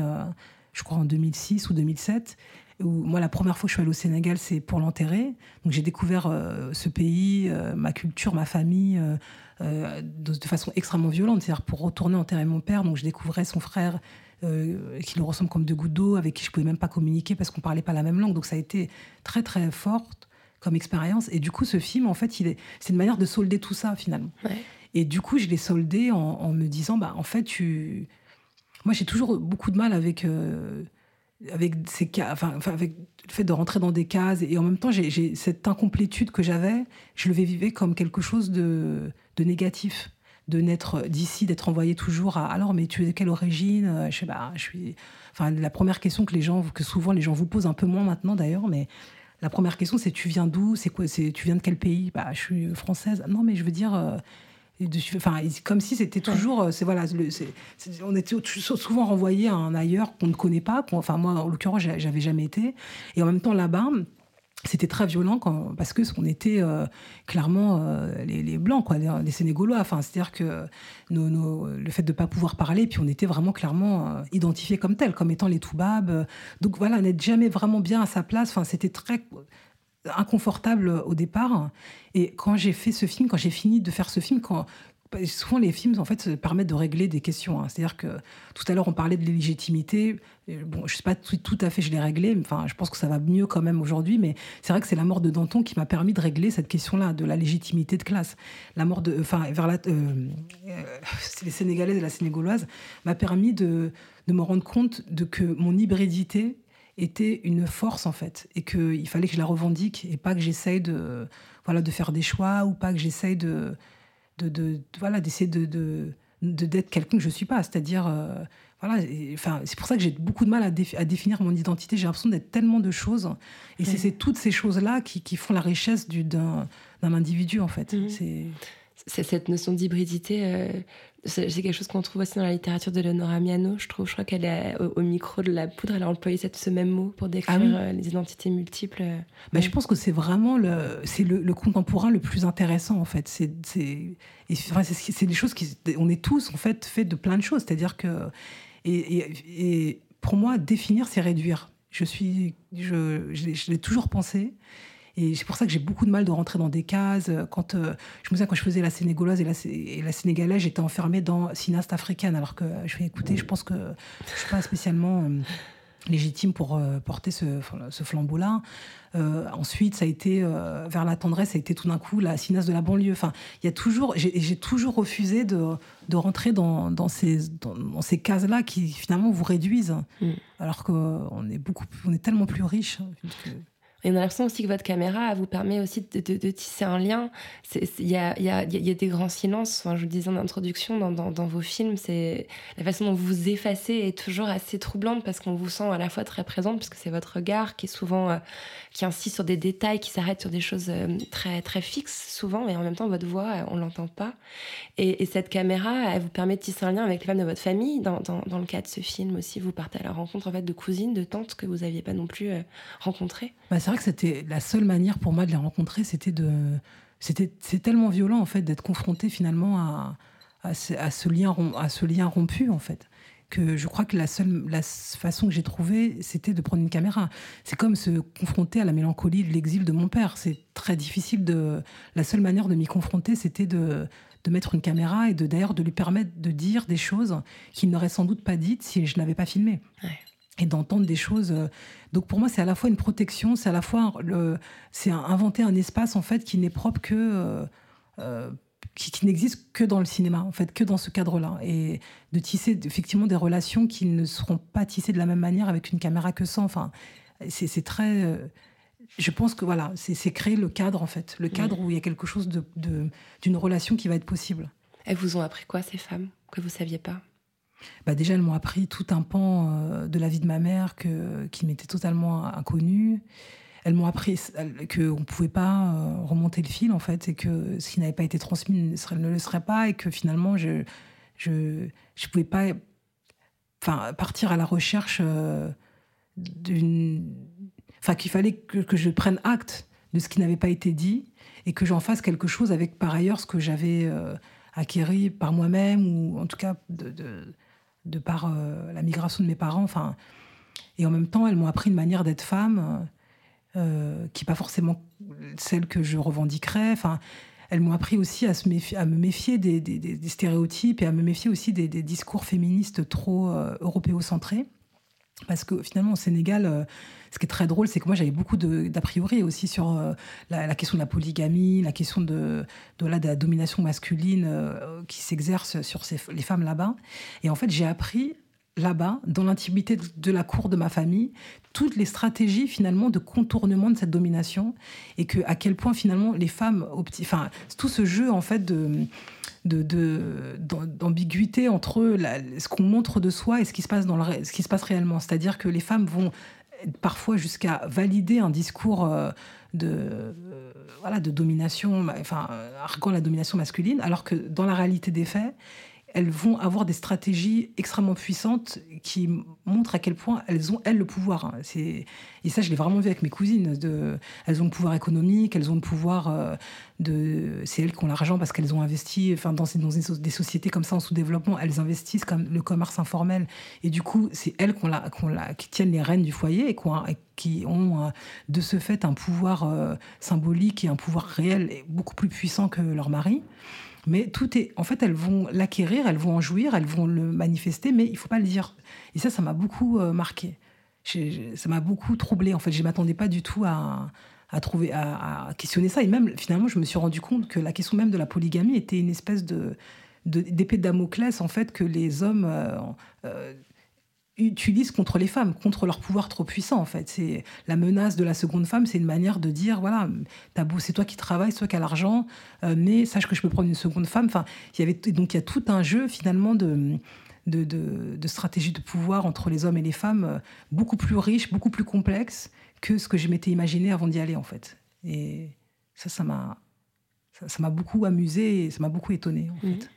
je crois, en 2006 ou 2007. Où, moi, la première fois que je suis allée au Sénégal, c'est pour l'enterrer. Donc, j'ai découvert euh, ce pays, euh, ma culture, ma famille, euh, de, de façon extrêmement violente. C'est-à-dire pour retourner enterrer mon père, donc je découvrais son frère qui le ressemble comme deux gouttes d'eau, avec qui je pouvais même pas communiquer parce qu'on parlait pas la même langue. Donc, ça a été très, très forte comme expérience. Et du coup, ce film, en fait, il est, c'est une manière de solder tout ça, finalement. Ouais. Et du coup, je l'ai soldé en, en me disant, bah, en fait, tu... moi, j'ai toujours beaucoup de mal avec, euh, avec, ces cas, enfin, enfin, avec le fait de rentrer dans des cases. Et en même temps, j'ai, cette incomplétude que j'avais, je le vivais comme quelque chose de, de négatif de naître d'ici, d'être envoyé toujours à alors mais tu es de quelle origine Euh, Je sais pas, je suis. Enfin, la première question que les gens, que souvent les gens vous posent un peu moins maintenant d'ailleurs, mais la première question c'est tu viens d'où C'est quoi C'est tu viens de quel pays? Bah, je suis française. Non, mais je veux dire. Et de- enfin, comme si c'était toujours, euh, c'est voilà, le- on était souvent renvoyé à un ailleurs qu'on ne connaît pas. qu'on- Enfin, moi, en l'occurrence, j'a- j'avais jamais été. Et en même temps, là-bas, c'était très violent quand, parce que on était euh, clairement euh, les, les blancs, quoi, les, les Sénégalois. Enfin, c'est-à-dire que nos- nos- le fait de ne pas pouvoir parler, puis on était vraiment clairement euh, identifiés comme tels, comme étant les toubabs. Donc voilà, n'être jamais vraiment bien à sa place. Enfin, c'était très inconfortable au départ. Et quand j'ai fait ce film, quand j'ai fini de faire ce film, quand souvent les films en fait permettent de régler des questions. hein. C'est-à-dire que tout à l'heure on parlait de l'illégitimité. Bon, je sais pas tout, tout à fait, je l'ai réglé. Enfin, je pense que ça va mieux quand même aujourd'hui. Mais c'est vrai que c'est la mort de Danton qui m'a permis de régler cette question-là de la légitimité de classe. La mort de, enfin, vers la, euh, euh, les Sénégalaises et la Sénégaloise m'a permis de, de me rendre compte de que mon hybridité était une force en fait et qu'il fallait que je la revendique et pas que j'essaye de voilà de faire des choix ou pas que j'essaye de, de, de- voilà d'essayer de de- d'être quelqu'un que je suis pas. C'est-à-dire euh, voilà et, enfin c'est pour ça que j'ai beaucoup de mal à, défi- à définir mon identité. J'ai l'impression d'être tellement de choses et c'est- c'est toutes ces choses là qui, qui font la richesse du- d'un d'un individu en fait. C'est C'est- Cette notion d'hybridité, euh, c'est quelque chose qu'on trouve aussi dans la littérature de Leonora Miano, je trouve. Je crois qu'elle est au, au micro de la poudre, elle a employé cette, ce même mot pour décrire Ah oui. euh, les identités multiples. Bah, Je pense que c'est vraiment le, c'est le, le contemporain le plus intéressant en fait. C'est, enfin, des choses qui, on est tous en fait faits de plein de choses. C'est-à-dire que, et, et, et pour moi, définir, c'est réduire. Je suis, je, je l'ai toujours pensé. Et c'est pour ça que j'ai beaucoup de mal de rentrer dans des cases. Quand euh, je me souviens quand je faisais la sénégalaise et la, Sé- et la sénégalaise, j'étais enfermée dans cinéaste africaine. Alors que je vais écouter, je pense que je suis pas spécialement euh, légitime pour euh, porter ce, ce flambeau-là. Euh, ensuite, ça a été euh, vers la tendresse, ça a été tout d'un coup la cinéaste de la banlieue. Enfin, il y a toujours, j'ai toujours refusé de, de rentrer dans, dans ces, dans, dans ces cases-là qui finalement vous réduisent, Mm. alors qu'on est beaucoup, on est tellement plus riche. hein, que- Et on a l'impression aussi que votre caméra vous permet aussi de, tisser un lien. Il y y, y a des grands silences. Je vous le disais en introduction, dans, dans, vos films, c'est la façon dont vous vous effacez est toujours assez troublante parce qu'on vous sent à la fois très présente, puisque c'est votre regard qui est souvent euh, qui insiste sur des détails, qui s'arrête sur des choses euh, très très fixes souvent, et en même temps votre voix, euh, on l'entend pas. Et, et cette caméra, elle vous permet de tisser un lien avec les femmes de votre famille. Dans, dans, le cas de ce film aussi, vous partez à la rencontre en fait de cousines, de tantes que vous aviez pas non plus euh, rencontrées. Bah, c'est vrai que c'était la seule manière pour moi de les rencontrer, c'était de, c'était, c'est tellement violent en fait d'être confronté finalement à, à, ce, lien, à ce lien rompu en fait. Que je crois que la seule la façon que j'ai trouvée, c'était de prendre une caméra. C'est comme se confronter à la mélancolie de l'exil de mon père. C'est très difficile de. La seule manière de m'y confronter, c'était de, de mettre une caméra et de d'ailleurs de lui permettre de dire des choses qu'il n'aurait sans doute pas dites si je n'avais pas filmé. Et d'entendre des choses. euh, Donc pour moi, c'est à la fois une protection, c'est à la fois le, c'est inventer un espace en fait qui n'est propre que, euh, euh, qui, qui n'existe que dans le cinéma en fait, que dans ce cadre-là, et de tisser effectivement des relations qui ne seront pas tissées de la même manière avec une caméra que sans. Enfin, c'est très. euh, je pense que voilà, c'est créer le cadre en fait, le cadre où il y a quelque chose de- d'une relation qui va être possible. Elles vous ont appris quoi, ces femmes, que vous saviez pas? Bah déjà, elles m'ont appris tout un pan euh, de la vie de ma mère que, qui m'était totalement inconnu. Elles m'ont appris qu'on ne pouvait pas euh, remonter le fil, en fait, et que ce qui n'avait pas été transmis ne, le serait pas, et que finalement, je ne je, je pouvais pas enfin, partir à la recherche euh, d'une. Enfin, qu'il fallait que, que, je prenne acte de ce qui n'avait pas été dit et que j'en fasse quelque chose avec, par ailleurs, ce que j'avais acquéri par moi-même, ou en tout cas de, de par euh, la migration de mes parents. Enfin, et en même temps, elles m'ont appris une manière d'être femme euh, qui n'est pas forcément celle que je revendiquerais. Enfin, elles m'ont appris aussi à, se à me méfier des, stéréotypes et à me méfier aussi des, discours féministes trop euh, européocentrés. Parce que finalement, au Sénégal, euh, ce qui est très drôle, c'est que moi, j'avais beaucoup d'a priori aussi sur euh, la, question de la polygamie, la question de, de, la, domination masculine euh, qui s'exerce sur les femmes là-bas. Et en fait, j'ai appris là-bas, dans l'intimité de la cour de ma famille, toutes les stratégies finalement de contournement de cette domination et que à quel point finalement les femmes, enfin tout ce jeu en fait de d'ambiguïté entre ce qu'on montre de soi et ce qui se passe, dans le, ce qui se passe réellement. C'est-à-dire que les femmes vont parfois jusqu'à valider un discours euh, de, euh, voilà, de domination, enfin, arguant la domination masculine, alors que dans la réalité des faits, elles vont avoir des stratégies extrêmement puissantes qui montrent à quel point elles ont, elles, le pouvoir. Hein. Et ça, je l'ai vraiment vu avec mes cousines. De, elles ont le pouvoir économique, elles ont le pouvoir euh, de... C'est elles qui ont l'argent parce qu'elles ont investi enfin, dans, dans des sociétés comme ça en sous-développement. Elles investissent comme le commerce informel. Et du coup, c'est elles qui tiennent les rênes du foyer et, qui ont, euh, de ce fait un pouvoir euh, symbolique et un pouvoir réel beaucoup plus puissant que leur mari. Mais tout est. En fait, elles vont l'acquérir, elles vont en jouir, elles vont le manifester, mais il faut pas le dire. Et ça, ça m'a beaucoup euh, marqué. ça m'a beaucoup troublé. En fait, je m'attendais pas du tout à, à trouver, à, questionner ça. Et même, finalement, je me suis rendu compte que la question même de la polygamie était une espèce de d'épée de, Damoclès en fait que les hommes euh, euh, utilisent contre les femmes, contre leur pouvoir trop puissant en fait. C'est la menace de la seconde femme, c'est une manière de dire voilà, c'est toi qui travailles, c'est toi qui as l'argent, euh, mais sache que je peux prendre une seconde femme. Enfin, il y avait donc il y a tout un jeu finalement de de, de, stratégie de pouvoir entre les hommes et les femmes euh, beaucoup plus riche, beaucoup plus complexe que ce que je m'étais imaginé avant d'y aller en fait. Et ça, ça m'a ça m'a beaucoup amusé et ça m'a beaucoup étonné en mmh. fait.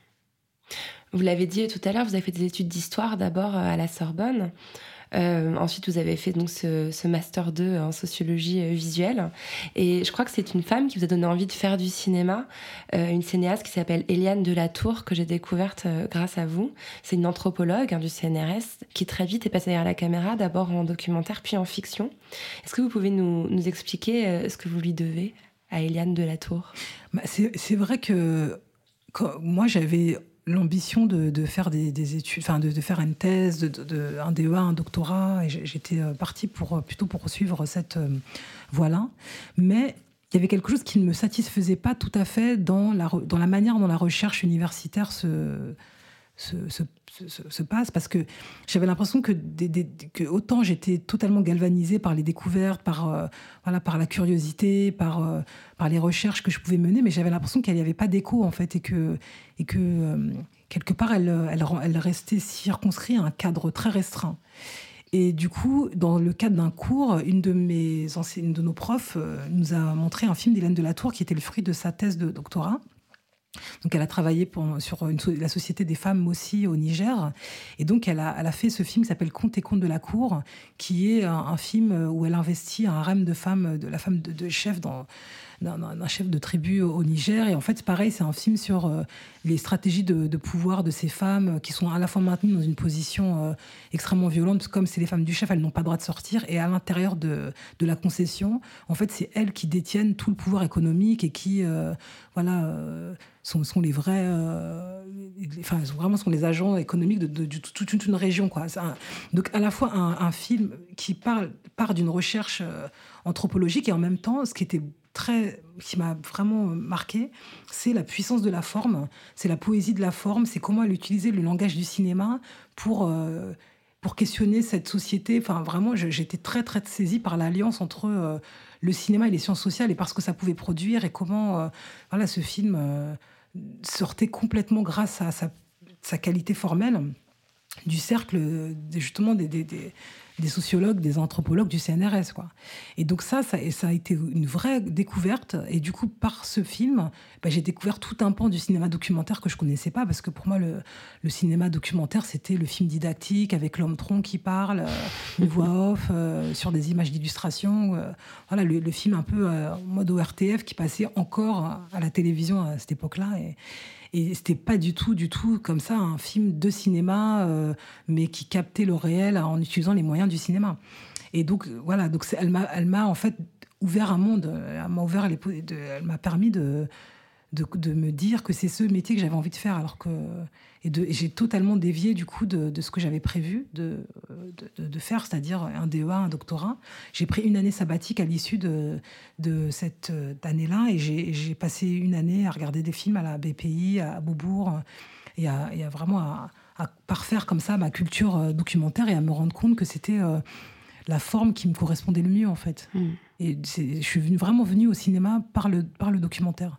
Vous l'avez dit tout à l'heure, vous avez fait des études d'histoire d'abord euh, à la Sorbonne. Euh, ensuite, vous avez fait donc ce, master 2 en sociologie euh, visuelle. Et je crois que c'est une femme qui vous a donné envie de faire du cinéma, une cinéaste qui s'appelle Eliane Delatour, que j'ai découverte grâce à vous. C'est une anthropologue hein, du CNRS qui très vite est passée derrière la caméra, d'abord en documentaire puis en fiction. Est-ce que vous pouvez nous, nous expliquer ce que vous lui devez à Eliane Delatour? Bah, C'est vrai que moi, j'avais l'ambition de, faire des, études, enfin de, faire une thèse, de, un DEA, un doctorat, et j'étais euh, partie pour, euh, plutôt pour suivre cette euh, voie-là. Mais il y avait quelque chose qui ne me satisfaisait pas tout à fait dans la, dans la manière dont la recherche universitaire se, se, passe parce que j'avais l'impression que, autant j'étais totalement galvanisée par les découvertes, par, euh, voilà, par la curiosité, par, euh, par les recherches que je pouvais mener, mais j'avais l'impression qu'il n'y avait pas d'écho en fait et que, et que euh, quelque part elle, elle, restait circonscrite à un cadre très restreint. Et du coup, dans le cadre d'un cours, une de mes anciennes, de nos profs nous a montré un film d'Hélène Delatour qui était le fruit de sa thèse de doctorat. Donc, elle a travaillé sur la Société des femmes aussi au Niger. Et donc, elle a, fait ce film qui s'appelle Contes et contes de la cour, qui est un, film où elle investit un harem de femmes, de la femme de, de chef dans, d'un chef de tribu au Niger. Et en fait, pareil, c'est un film sur euh, les stratégies de, pouvoir de ces femmes qui sont à la fois maintenues dans une position euh, extrêmement violente, comme c'est les femmes du chef, elles n'ont pas le droit de sortir. Et à l'intérieur de, la concession, en fait, c'est elles qui détiennent tout le pouvoir économique et qui, euh, voilà, sont, les vrais, enfin, vraiment sont les agents économiques de, toute une région, quoi. donc, à la fois un, un film qui parle, part d'une recherche anthropologique et en même temps, ce qui était très, qui m'a vraiment marqué, c'est la puissance de la forme, c'est la poésie de la forme, c'est comment elle utilisait le langage du cinéma pour, euh, pour questionner cette société. Enfin, vraiment, j'étais très, très saisie par l'alliance entre euh, le cinéma et les sciences sociales et parce que ça pouvait produire et comment, euh, voilà, ce film sortait complètement grâce à sa, qualité formelle du cercle justement des- des- des sociologues, des anthropologues du CNRS. Quoi. Et donc ça, ça, a été une vraie découverte. Et du coup, par ce film, bah, j'ai découvert tout un pan du cinéma documentaire que je connaissais pas, parce que pour moi, le, le cinéma documentaire, c'était le film didactique avec l'homme tronc qui parle, euh, une voix off euh, sur des images d'illustration. euh, voilà, le, le film un peu en mode ORTF qui passait encore à la télévision à cette époque-là. Et, et c'était pas du tout, du tout comme ça un film de cinéma, euh, mais qui captait le réel en utilisant les moyens du cinéma. Et donc euh, voilà, donc elle m'a, en fait ouvert un monde. Elle m'a ouvert elle m'a permis de, de, de me dire que c'est ce métier que j'avais envie de faire, alors que et, j'ai totalement dévié du coup de, de ce que j'avais prévu de, de, faire, c'est-à-dire un DEA, un doctorat. J'ai pris une année sabbatique à l'issue de, de cette euh, année-là et j'ai j'ai passé une année à regarder des films à la BPI, à Beaubourg, et à, et à vraiment à, à parfaire comme ça ma culture euh, documentaire et à me rendre compte que c'était euh, la forme qui me correspondait le mieux en fait. Mm. Et je suis venue- vraiment venue au cinéma par le, par le documentaire.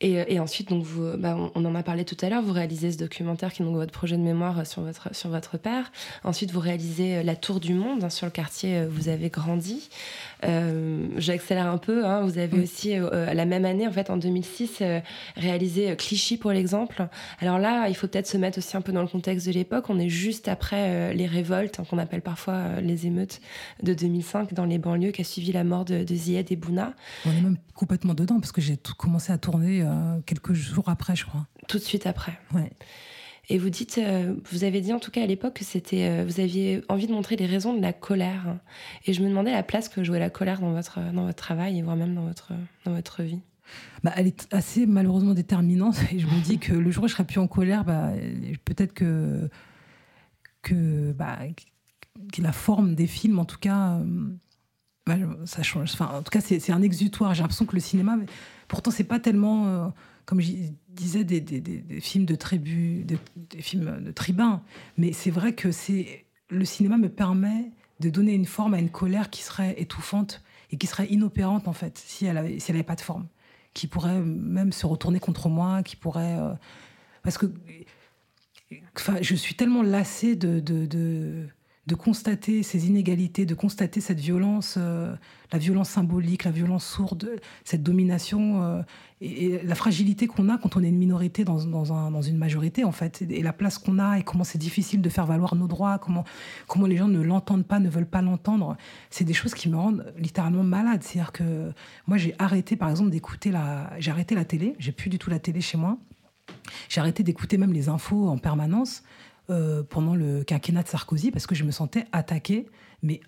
Et, euh, et ensuite, donc vous, bah, on, on en a parlé tout à l'heure, vous réalisez ce documentaire qui est donc votre projet de mémoire euh, sur votre, sur votre père. Ensuite, vous réalisez euh, La Tour du Monde, hein, sur le quartier où vous avez grandi. Euh, J'accélère un peu, hein, vous avez Oui. aussi, euh, la même année, en fait, en 2006, euh, réalisé euh, Clichy pour l'exemple. Alors là, il faut peut-être se mettre aussi un peu dans le contexte de l'époque. On est juste après euh, les révoltes, hein, qu'on appelle parfois euh, les émeutes de 2005 dans les banlieues, qui a suivi la mort de, de Zied et Bouna. On est même complètement dedans parce que j'ai commencé à tourner euh, quelques jours après, je crois. Tout de suite après. Ouais. Et vous dites, euh, vous avez dit en tout cas à l'époque que c'était, euh, vous aviez envie de montrer les raisons de la colère. Et je me demandais la place que jouait la colère dans votre, dans votre travail voire même dans votre, dans votre vie. Bah, elle est assez malheureusement déterminante et je me dis que le jour où je serai plus en colère, bah, peut-être que, que, bah, que la forme des films, en tout cas, euh, ça change. Enfin, en tout cas, c'est un exutoire. J'ai l'impression que le cinéma, mais pourtant, c'est pas tellement, euh, comme je disais, des, films de tribu, de- des films de tribuns. Mais c'est vrai que c'est le cinéma me permet de donner une forme à une colère qui serait étouffante et qui serait inopérante en fait si elle avait, si elle avait pas de forme qui pourrait même se retourner contre moi, qui pourrait... euh, parce que enfin, je suis tellement lassée de, de constater ces inégalités, de constater cette violence, euh, la violence symbolique, la violence sourde, cette domination euh, et, et la fragilité qu'on a quand on est une minorité dans, dans, un- dans une majorité, en fait, et la place qu'on a et comment c'est difficile de faire valoir nos droits, comment, comment les gens ne l'entendent pas, ne veulent pas l'entendre. C'est des choses qui me rendent littéralement malade. C'est-à-dire que moi, j'ai arrêté, par exemple, d'écouter la, j'ai arrêté la télé, j'ai plus du tout la télé chez moi. J'ai arrêté d'écouter même les infos en permanence euh, pendant le quinquennat de Sarkozy parce que je me sentais attaquée. Mais,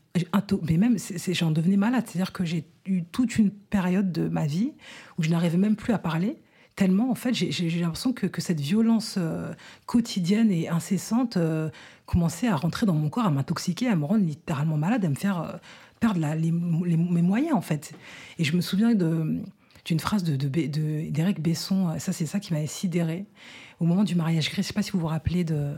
mais même, j'en devenais malade. C'est-à-dire que j'ai eu toute une période de ma vie où je n'arrivais même plus à parler. Tellement, en fait, j'ai- l'impression que, cette violence euh, quotidienne et incessante euh, commençait à rentrer dans mon corps, à m'intoxiquer, à me rendre littéralement malade, à me faire perdre mes moyens, en fait. Et je me souviens d'une phrase de, d'Éric Besson, ça c'est ça qui m'avait sidéré, au moment du mariage gris, je ne sais pas si vous vous rappelez de,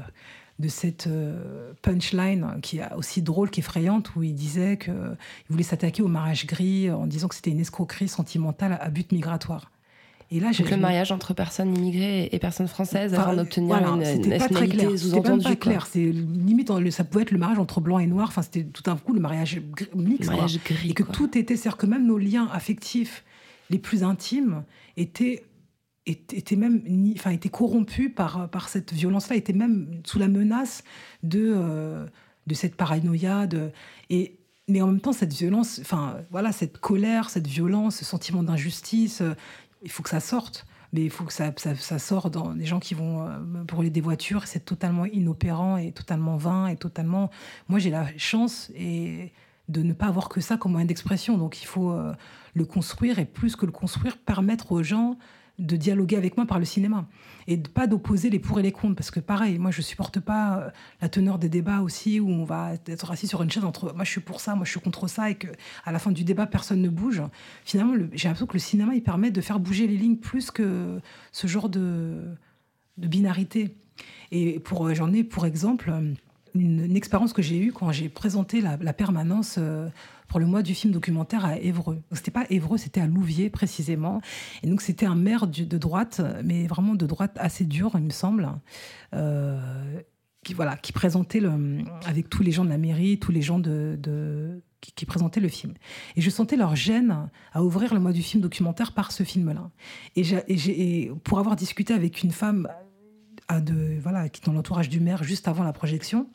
de cette euh, punchline qui est aussi drôle qu'effrayante, où il disait qu'il voulait s'attaquer au mariage gris en disant que c'était une escroquerie sentimentale à but migratoire. Et là, j'ai Donc le mariage entre personnes immigrées et personnes françaises Enfin, afin d'obtenir voilà, une, c'était une pas très nationalité clair. C'était même sous-entendue. pas clair. C'est limite, ça pouvait être le mariage entre blanc et noir. Enfin, c'était tout un coup le mariage gr- mix. Le quoi. mariage gris. Et que quoi. tout était, c'est-à-dire que même nos liens affectifs les plus intimes étaient étaient même enfin étaient corrompus par par cette violence-là, étaient même sous la menace de euh, de cette paranoïa de et mais en même temps cette violence, enfin voilà cette colère, cette violence, ce sentiment d'injustice, euh, il faut que ça sorte. Mais il faut que ça, ça, sorte dans des gens qui vont euh, brûler des voitures. C'est totalement inopérant et totalement vain et totalement. Moi, j'ai la chance et de ne pas avoir que ça comme moyen d'expression. Donc, il faut le construire et plus que le construire, permettre aux gens de dialoguer avec moi par le cinéma et de pas d'opposer les pour et les contre parce que pareil moi je supporte pas euh, la teneur des débats aussi où on va être assis sur une chaise entre moi je suis pour ça moi je suis contre ça et que à la fin du débat personne ne bouge. Finalement le- j'ai l'impression que le cinéma il permet de faire bouger les lignes plus que ce genre de de binarité. Et pour euh, j'en ai pour exemple une, expérience que j'ai eue quand j'ai présenté la, permanence euh, pour le mois du film documentaire à Évreux. C'était pas Évreux, c'était à Louviers précisément. Et donc c'était un maire de droite, mais vraiment de droite assez dur, il me semble. Euh, qui, voilà, qui présentait le, avec tous les gens de la mairie, tous les gens de, qui, présentaient le film. Et je sentais leur gêne à ouvrir le mois du film documentaire par ce film-là. Et, pour avoir discuté avec une femme à de, voilà, qui est dans l'entourage du maire juste avant la projection,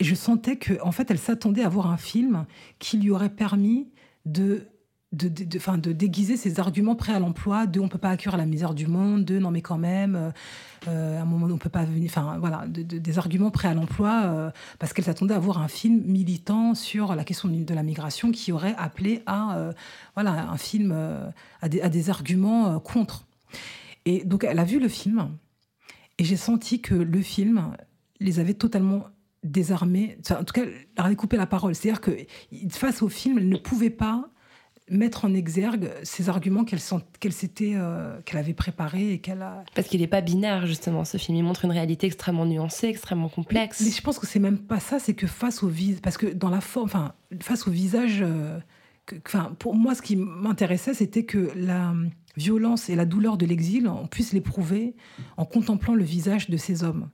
je sentais que en fait, elle s'attendait à voir un film qui lui aurait permis de de, de, de, déguiser ses arguments prêts à l'emploi de on peut pas accueillir la misère du monde, de non mais quand même, euh, euh, à un moment on peut pas venir, enfin voilà, des arguments prêts à l'emploi euh, parce qu'elle s'attendait à voir un film militant sur la question de la migration qui aurait appelé à voilà un film à, des, arguments contre. Et donc elle a vu le film et j'ai senti que le film les avait totalement désarmés, en tout cas, elle avait coupé la parole. C'est-à-dire que face au film, elle ne pouvait pas mettre en exergue ces arguments qu'elle s'était euh, qu'elle avait préparés et qu'elle a parce qu'il n'est pas binaire justement. Ce film il montre une réalité extrêmement nuancée extrêmement complexe. Mais, je pense que c'est même pas ça c'est que face au visage parce que dans la forme enfin face au visage euh, enfin pour moi ce qui m'intéressait c'était que la violence et la douleur de l'exil on puisse l'éprouver en contemplant le visage de ces hommes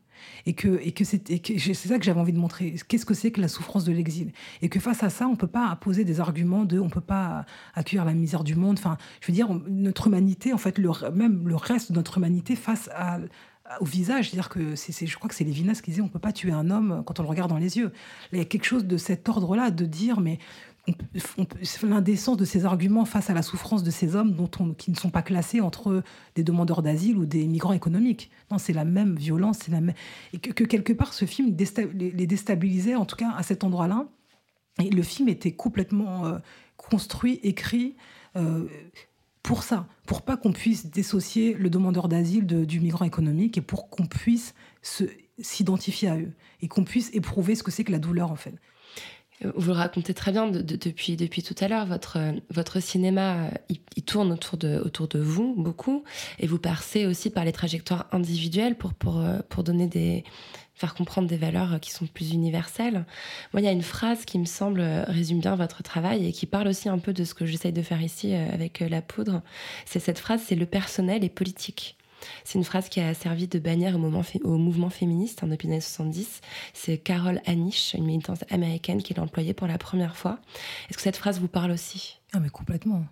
et que, c'est ça que j'avais envie de montrer. Qu'est-ce que c'est que la souffrance de l'exil? Et que face à ça, on peut pas poser des arguments de on peut pas accueillir la misère du monde. Enfin, je veux dire, notre humanité, en fait, même le reste de notre humanité face au visage. C'est-à-dire que c'est, je crois que c'est Lévinas qui disait on peut pas tuer un homme quand on le regarde dans les yeux. Il y a quelque chose de cet ordre-là, de dire mais l'indécence de ces arguments face à la souffrance de ces hommes dont on, qui ne sont pas classés entre des demandeurs d'asile ou des migrants économiques. Non, c'est la même violence, c'est la même... Et que, quelque part, ce film les déstabilisait, en tout cas à cet endroit-là. Et le film était complètement euh, construit, écrit euh, pour ça, pour pas qu'on puisse dissocier le demandeur d'asile du migrant économique et pour qu'on puisse s'identifier à eux et qu'on puisse éprouver ce que c'est que la douleur en fait. Vous le racontez très bien depuis, depuis tout à l'heure. Votre, votre cinéma, il, tourne autour de, autour de vous beaucoup. Et vous percez aussi par les trajectoires individuelles pour, pour, euh, pour donner des, faire comprendre des valeurs qui sont plus universelles. Moi, il y a une phrase qui me semble euh, résume bien votre travail et qui parle aussi un peu de ce que j'essaye de faire ici euh, avec la poudre. C'est cette phrase, c'est le personnel et politique. C'est une phrase qui a servi de bannière au, mouvement féministe en depuis les années 70. C'est Carol Anish, une militante américaine, qui l'a employée pour la première fois. Est-ce que cette phrase vous parle aussi? Ah, mais complètement.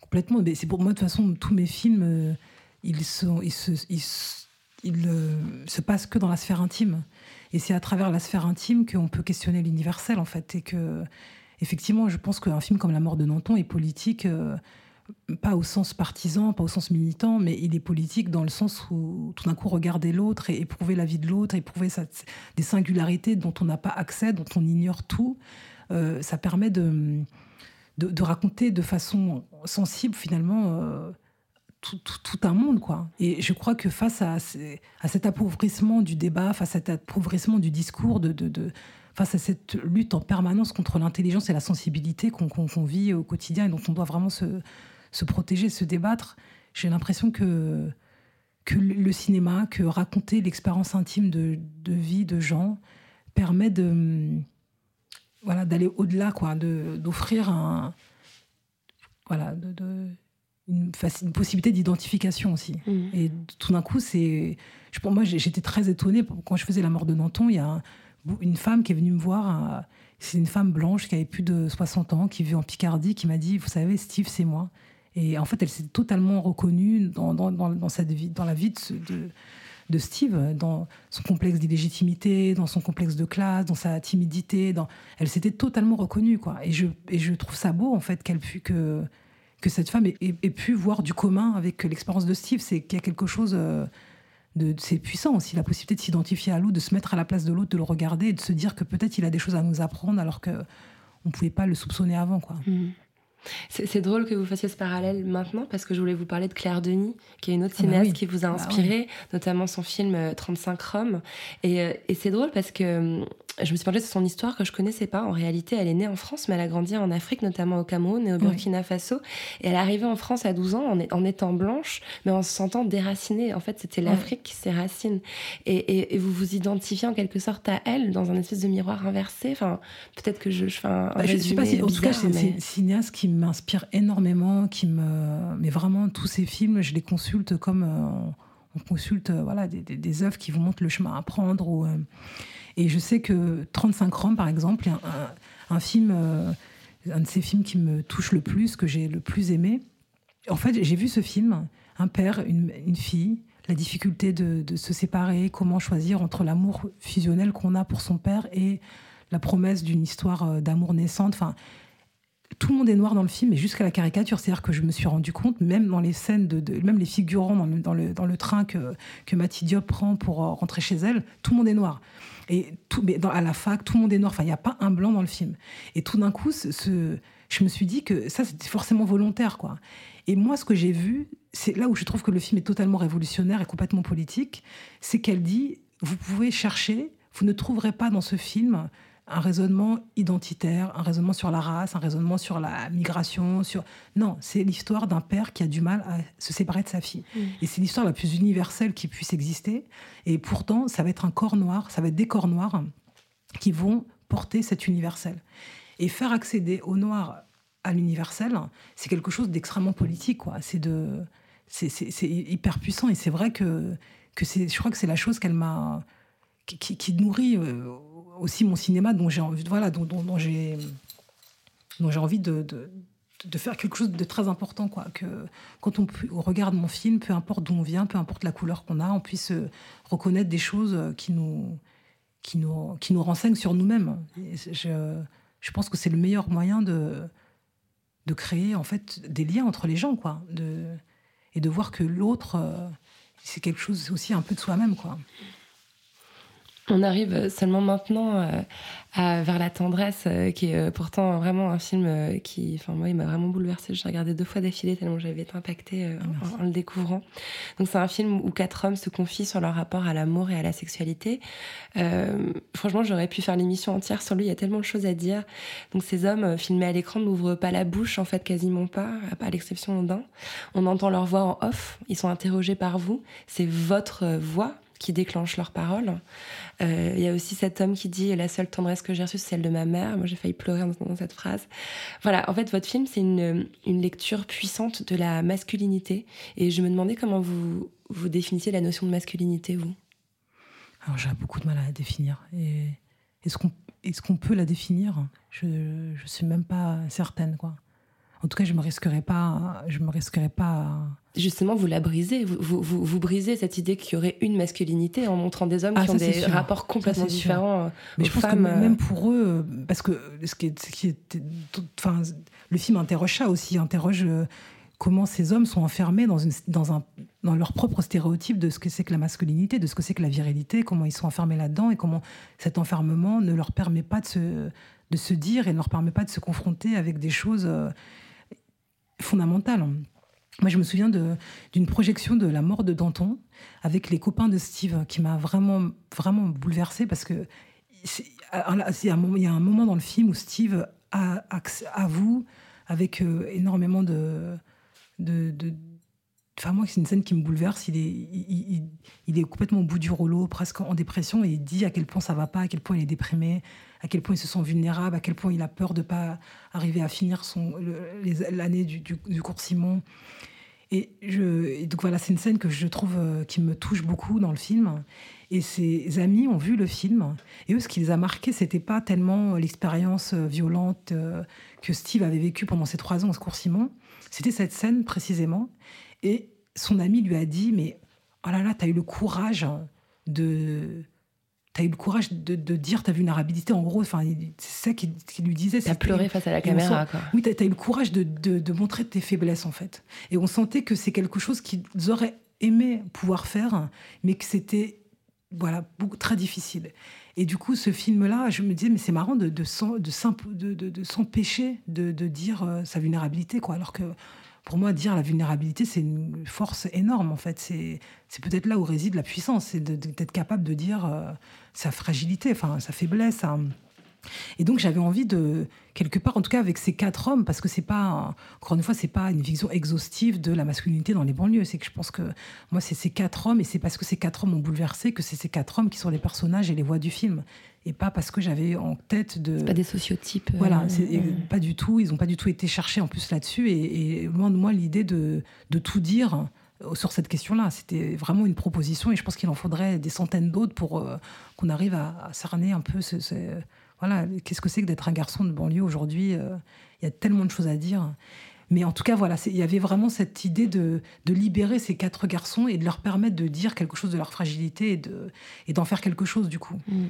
Complètement. Mais c'est pour moi, de toute façon, tous mes films, euh, ils, sont, euh, se passent que dans la sphère intime. Et c'est à travers la sphère intime qu'on peut questionner l'universel, en fait. Et que, effectivement, je pense qu'un film comme La mort de Nanton est politique. Euh, pas au sens partisan, pas au sens militant, mais il est politique dans le sens où tout d'un coup regarder l'autre et éprouver la vie de l'autre, éprouver des singularités dont on n'a pas accès, dont on ignore tout, euh, ça permet de, de, raconter de façon sensible finalement euh, tout, un monde. quoi. Et je crois que face à, à, cet appauvrissement du débat, face à cet appauvrissement du discours, de, de face à cette lutte en permanence contre l'intelligence et la sensibilité qu'on vit au quotidien et dont on doit vraiment se, se protéger, se débattre. J'ai l'impression que, que le cinéma, que raconter l'expérience intime de, vie de gens permet de voilà d'aller au-delà quoi d'offrir un voilà de, une, une, possibilité d'identification aussi mmh. et tout d'un coup c'est pour moi j'étais très étonnée quand je faisais la mort de Nanton il y a une femme qui est venue me voir c'est une femme blanche qui avait plus de 60 ans qui vit en Picardie qui m'a dit vous savez Steve c'est moi et en fait, elle s'est totalement reconnue dans, dans, dans, cette vie, dans la vie de, Steve, dans son complexe d'illégitimité, dans son complexe de classe, dans sa timidité. Elle s'était totalement reconnue, quoi. Et je, et je trouve ça beau, en fait, qu'elle que que cette femme ait, pu voir du commun avec l'expérience de Steve. C'est qu'il y a quelque chose euh, de, c'est puissant aussi, la possibilité de s'identifier à l'autre, de se mettre à la place de l'autre, de le regarder, de se dire que peut-être il a des choses à nous apprendre alors que on pouvait pas le soupçonner avant, quoi. Mmh. C'est drôle que vous fassiez ce parallèle maintenant parce que je voulais vous parler de Claire Denis, qui est une autre ah bah cinéaste qui vous a bah inspiré, notamment son film 35 euh, Roms. Et, euh, et c'est drôle parce que je me suis penchée sur son histoire que je connaissais pas. En réalité, elle est née en France, mais elle a grandi en Afrique, notamment au Cameroun et au Burkina Faso. Et elle est arrivée en France à 12 ans en, en étant blanche, mais en se sentant déracinée. En fait, c'était l'Afrique qui ses racines. Et, et, vous vous identifiez en quelque sorte à elle dans un espèce de miroir inversé. Enfin, peut-être que je, je fais un, bah, je sais pas si, en tout cas, c'est une cinéaste qui m'inspire énormément, qui me, mais vraiment tous ces films, je les consulte comme euh, on consulte, euh, voilà, des, des, œuvres qui vous montrent le chemin à prendre euh, et je sais que 35 Roms, par exemple, un, un, film, euh, un de ces films qui me touche le plus, que j'ai le plus aimé. En fait, j'ai vu ce film, un père, une, une fille, la difficulté de, de, se séparer, comment choisir entre l'amour fusionnel qu'on a pour son père et la promesse d'une histoire d'amour naissante. Enfin, tout le monde est noir dans le film, et jusqu'à la caricature. C'est-à-dire que je me suis rendu compte, même dans les scènes, de, même les figurants dans le, dans le, dans le train que, que Diop prend pour euh, rentrer chez elle, tout le monde est noir. Et tout, mais à la fac, tout le monde est noir. Enfin, il n'y a pas un blanc dans le film. Et tout d'un coup, je me suis dit que ça, c'était forcément volontaire, quoi. Et moi, ce que j'ai vu, c'est là où je trouve que le film est totalement révolutionnaire et complètement politique, c'est qu'elle dit vous pouvez chercher, vous ne trouverez pas dans ce film un raisonnement identitaire, un raisonnement sur la race, un raisonnement sur la migration, sur non, c'est l'histoire d'un père qui a du mal à se séparer de sa fille. Mmh. Et c'est l'histoire la plus universelle qui puisse exister. Et pourtant, ça va être un corps noir, ça va être des corps noirs qui vont porter cet universel. Et faire accéder au noir à l'universel, c'est quelque chose d'extrêmement politique, quoi. C'est de, c'est hyper puissant. Et c'est vrai que que c'est, je crois que c'est la chose qu'elle m'a qui, qui, qui, nourrit euh, aussi mon cinéma dont j'ai envie, voilà, dont, dont, dont j'ai envie de, de, faire quelque chose de très important, quoi. Que quand on, regarde mon film, peu importe d'où on vient, peu importe la couleur qu'on a, on puisse reconnaître des choses qui nous qui nous qui nous renseignent sur nous-mêmes. Je, je pense que c'est le meilleur moyen de de créer en fait des liens entre les gens, quoi. De et de voir que l'autre c'est quelque chose aussi un peu de soi-même, quoi. On arrive seulement maintenant euh, à Vers la tendresse, euh, qui est euh, pourtant vraiment un film euh, qui, enfin moi, il m'a vraiment bouleversée. J'ai regardé deux fois d'affilée tellement j'avais été impactée euh, en, en, le découvrant. Donc c'est un film où quatre hommes se confient sur leur rapport à l'amour et à la sexualité. Euh, franchement, j'aurais pu faire l'émission entière sur lui. Il y a tellement de choses à dire. Donc ces hommes filmés à l'écran n'ouvrent pas la bouche, en fait, quasiment pas, à l'exception d'un. On entend leur voix en off. Ils sont interrogés par vous. C'est votre voix qui déclenchent leurs paroles. Il euh, y a aussi cet homme qui dit la seule tendresse que j'ai reçue, c'est celle de ma mère. Moi, j'ai failli pleurer en entendant cette phrase. Voilà, en fait, votre film, c'est une, une lecture puissante de la masculinité. Et je me demandais comment vous, vous définissiez la notion de masculinité, vous. Alors, j'ai beaucoup de mal à la définir. Est-ce qu'on est qu'on peut la définir? Je ne suis même pas certaine, quoi. En tout cas, je me risquerais pas. Je me risquerais pas. Justement, vous la brisez. Vous, vous, vous, brisez cette idée qu'il y aurait une masculinité en montrant des hommes ah, qui ont des sûr. rapports complètement ça, différents. Mais je pense femmes. que même pour eux, parce que ce qui est, ce qui est, enfin, le film interroge ça aussi, interroge euh, comment ces hommes sont enfermés dans, une, dans, un, dans leur propre stéréotype de ce que c'est que la masculinité, de ce que c'est que la virilité, comment ils sont enfermés là-dedans et comment cet enfermement ne leur permet pas de se, de se dire et ne leur permet pas de se confronter avec des choses. Fondamentale. Moi, je me souviens d'une projection de la mort de Danton avec les copains de Steve qui m'a vraiment, vraiment bouleversée parce que il y a un moment dans le film où Steve avoue avec euh, énormément de Enfin, moi, c'est une scène qui me bouleverse. Il est, complètement au bout du rouleau, presque en dépression, et il dit à quel point ça va pas, à quel point il est déprimé, à quel point il se sent vulnérable, à quel point il a peur de pas arriver à finir son l'année du, du, du, cours Simon. Et, donc voilà, c'est une scène que je trouve euh, qui me touche beaucoup dans le film. Et ses amis ont vu le film, et eux, ce qui les a marqués, c'était pas tellement l'expérience euh, violente euh, que Steve avait vécue pendant ses trois ans au cours Simon, c'était cette scène précisément. Et son ami lui a dit, mais oh là là, t'as eu le courage de... T'as eu le courage de, de dire ta vulnérabilité, en gros, enfin, c'est ça qu'il qu lui disait. T'as pleuré face à la caméra, sent, quoi. Oui, t'as as eu le courage de, de, de, montrer tes faiblesses, en fait. Et on sentait que c'est quelque chose qu'ils auraient aimé pouvoir faire, mais que c'était, voilà, beaucoup, très difficile. Et du coup, ce film-là, je me disais, mais c'est marrant de, de, de, de, de s'empêcher de, de dire euh, sa vulnérabilité, quoi, alors que pour moi, dire la vulnérabilité, c'est une force énorme, en fait. C'est peut-être là où réside la puissance, c'est d'être capable de dire euh, sa fragilité, enfin, sa faiblesse. Et donc, j'avais envie de, quelque part, en tout cas avec ces quatre hommes, parce que c'est pas, encore une fois, c'est pas une vision exhaustive de la masculinité dans les banlieues. C'est que je pense que moi, c'est ces quatre hommes, et c'est parce que ces quatre hommes ont bouleversé que c'est ces quatre hommes qui sont les personnages et les voix du film et pas parce que j'avais en tête de. pas des sociotypes. Euh, voilà, c'est pas du tout. Ils n'ont pas du tout été cherchés en plus là-dessus. Et, loin de moi l'idée de, de, tout dire euh, sur cette question-là. C'était vraiment une proposition et je pense qu'il en faudrait des centaines d'autres pour euh, qu'on arrive à, cerner un peu ce, voilà, qu'est-ce que c'est que d'être un garçon de banlieue aujourd'hui. Il y a tellement de choses à dire. Mais en tout cas, voilà, il y avait vraiment cette idée de, libérer ces quatre garçons et de leur permettre de dire quelque chose de leur fragilité et, de, et d'en faire quelque chose du coup. Mm.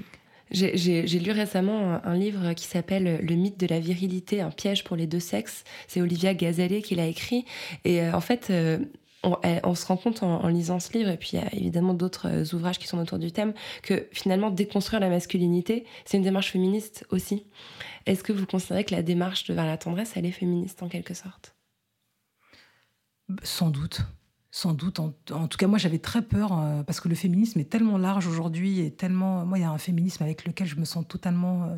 J'ai lu récemment un, livre qui s'appelle Le mythe de la virilité, un piège pour les deux sexes. C'est Olivia Gazalet qui l'a écrit. Et euh, en fait, euh, on, se rend compte en, lisant ce livre, et puis il y a évidemment d'autres euh, ouvrages qui sont autour du thème, que finalement, déconstruire la masculinité, c'est une démarche féministe aussi. Est-ce que vous considérez que la démarche de vers la tendresse, elle est féministe en quelque sorte? Sans doute sans doute. En, tout cas, moi, j'avais très peur euh, parce que le féminisme est tellement large aujourd'hui et tellement. Moi, il y a un féminisme avec lequel je me sens totalement euh,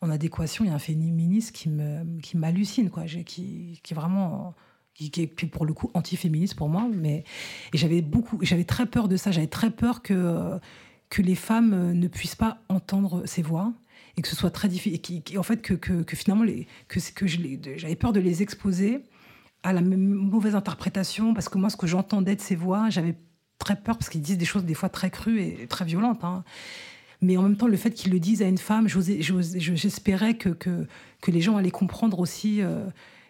en adéquation. Il y a un féminisme qui me qui m'hallucine, quoi. Qui, qui vraiment qui, est pour le coup anti-féministe pour moi. Mais et j'avais beaucoup, j'avais très peur de ça. J'avais très peur que que les femmes ne puissent pas entendre ces voix et que ce soit très difficile. Et en fait, que, que, que finalement, les, que, que j'avais peur de les exposer à la mauvaise interprétation, parce que moi, ce que j'entendais de ces voix, j'avais très peur, parce qu'ils disent des choses des fois très crues et très violentes. Hein. Mais en même temps, le fait qu'ils le disent à une femme, j'espérais que, que, que, les gens allaient comprendre aussi euh,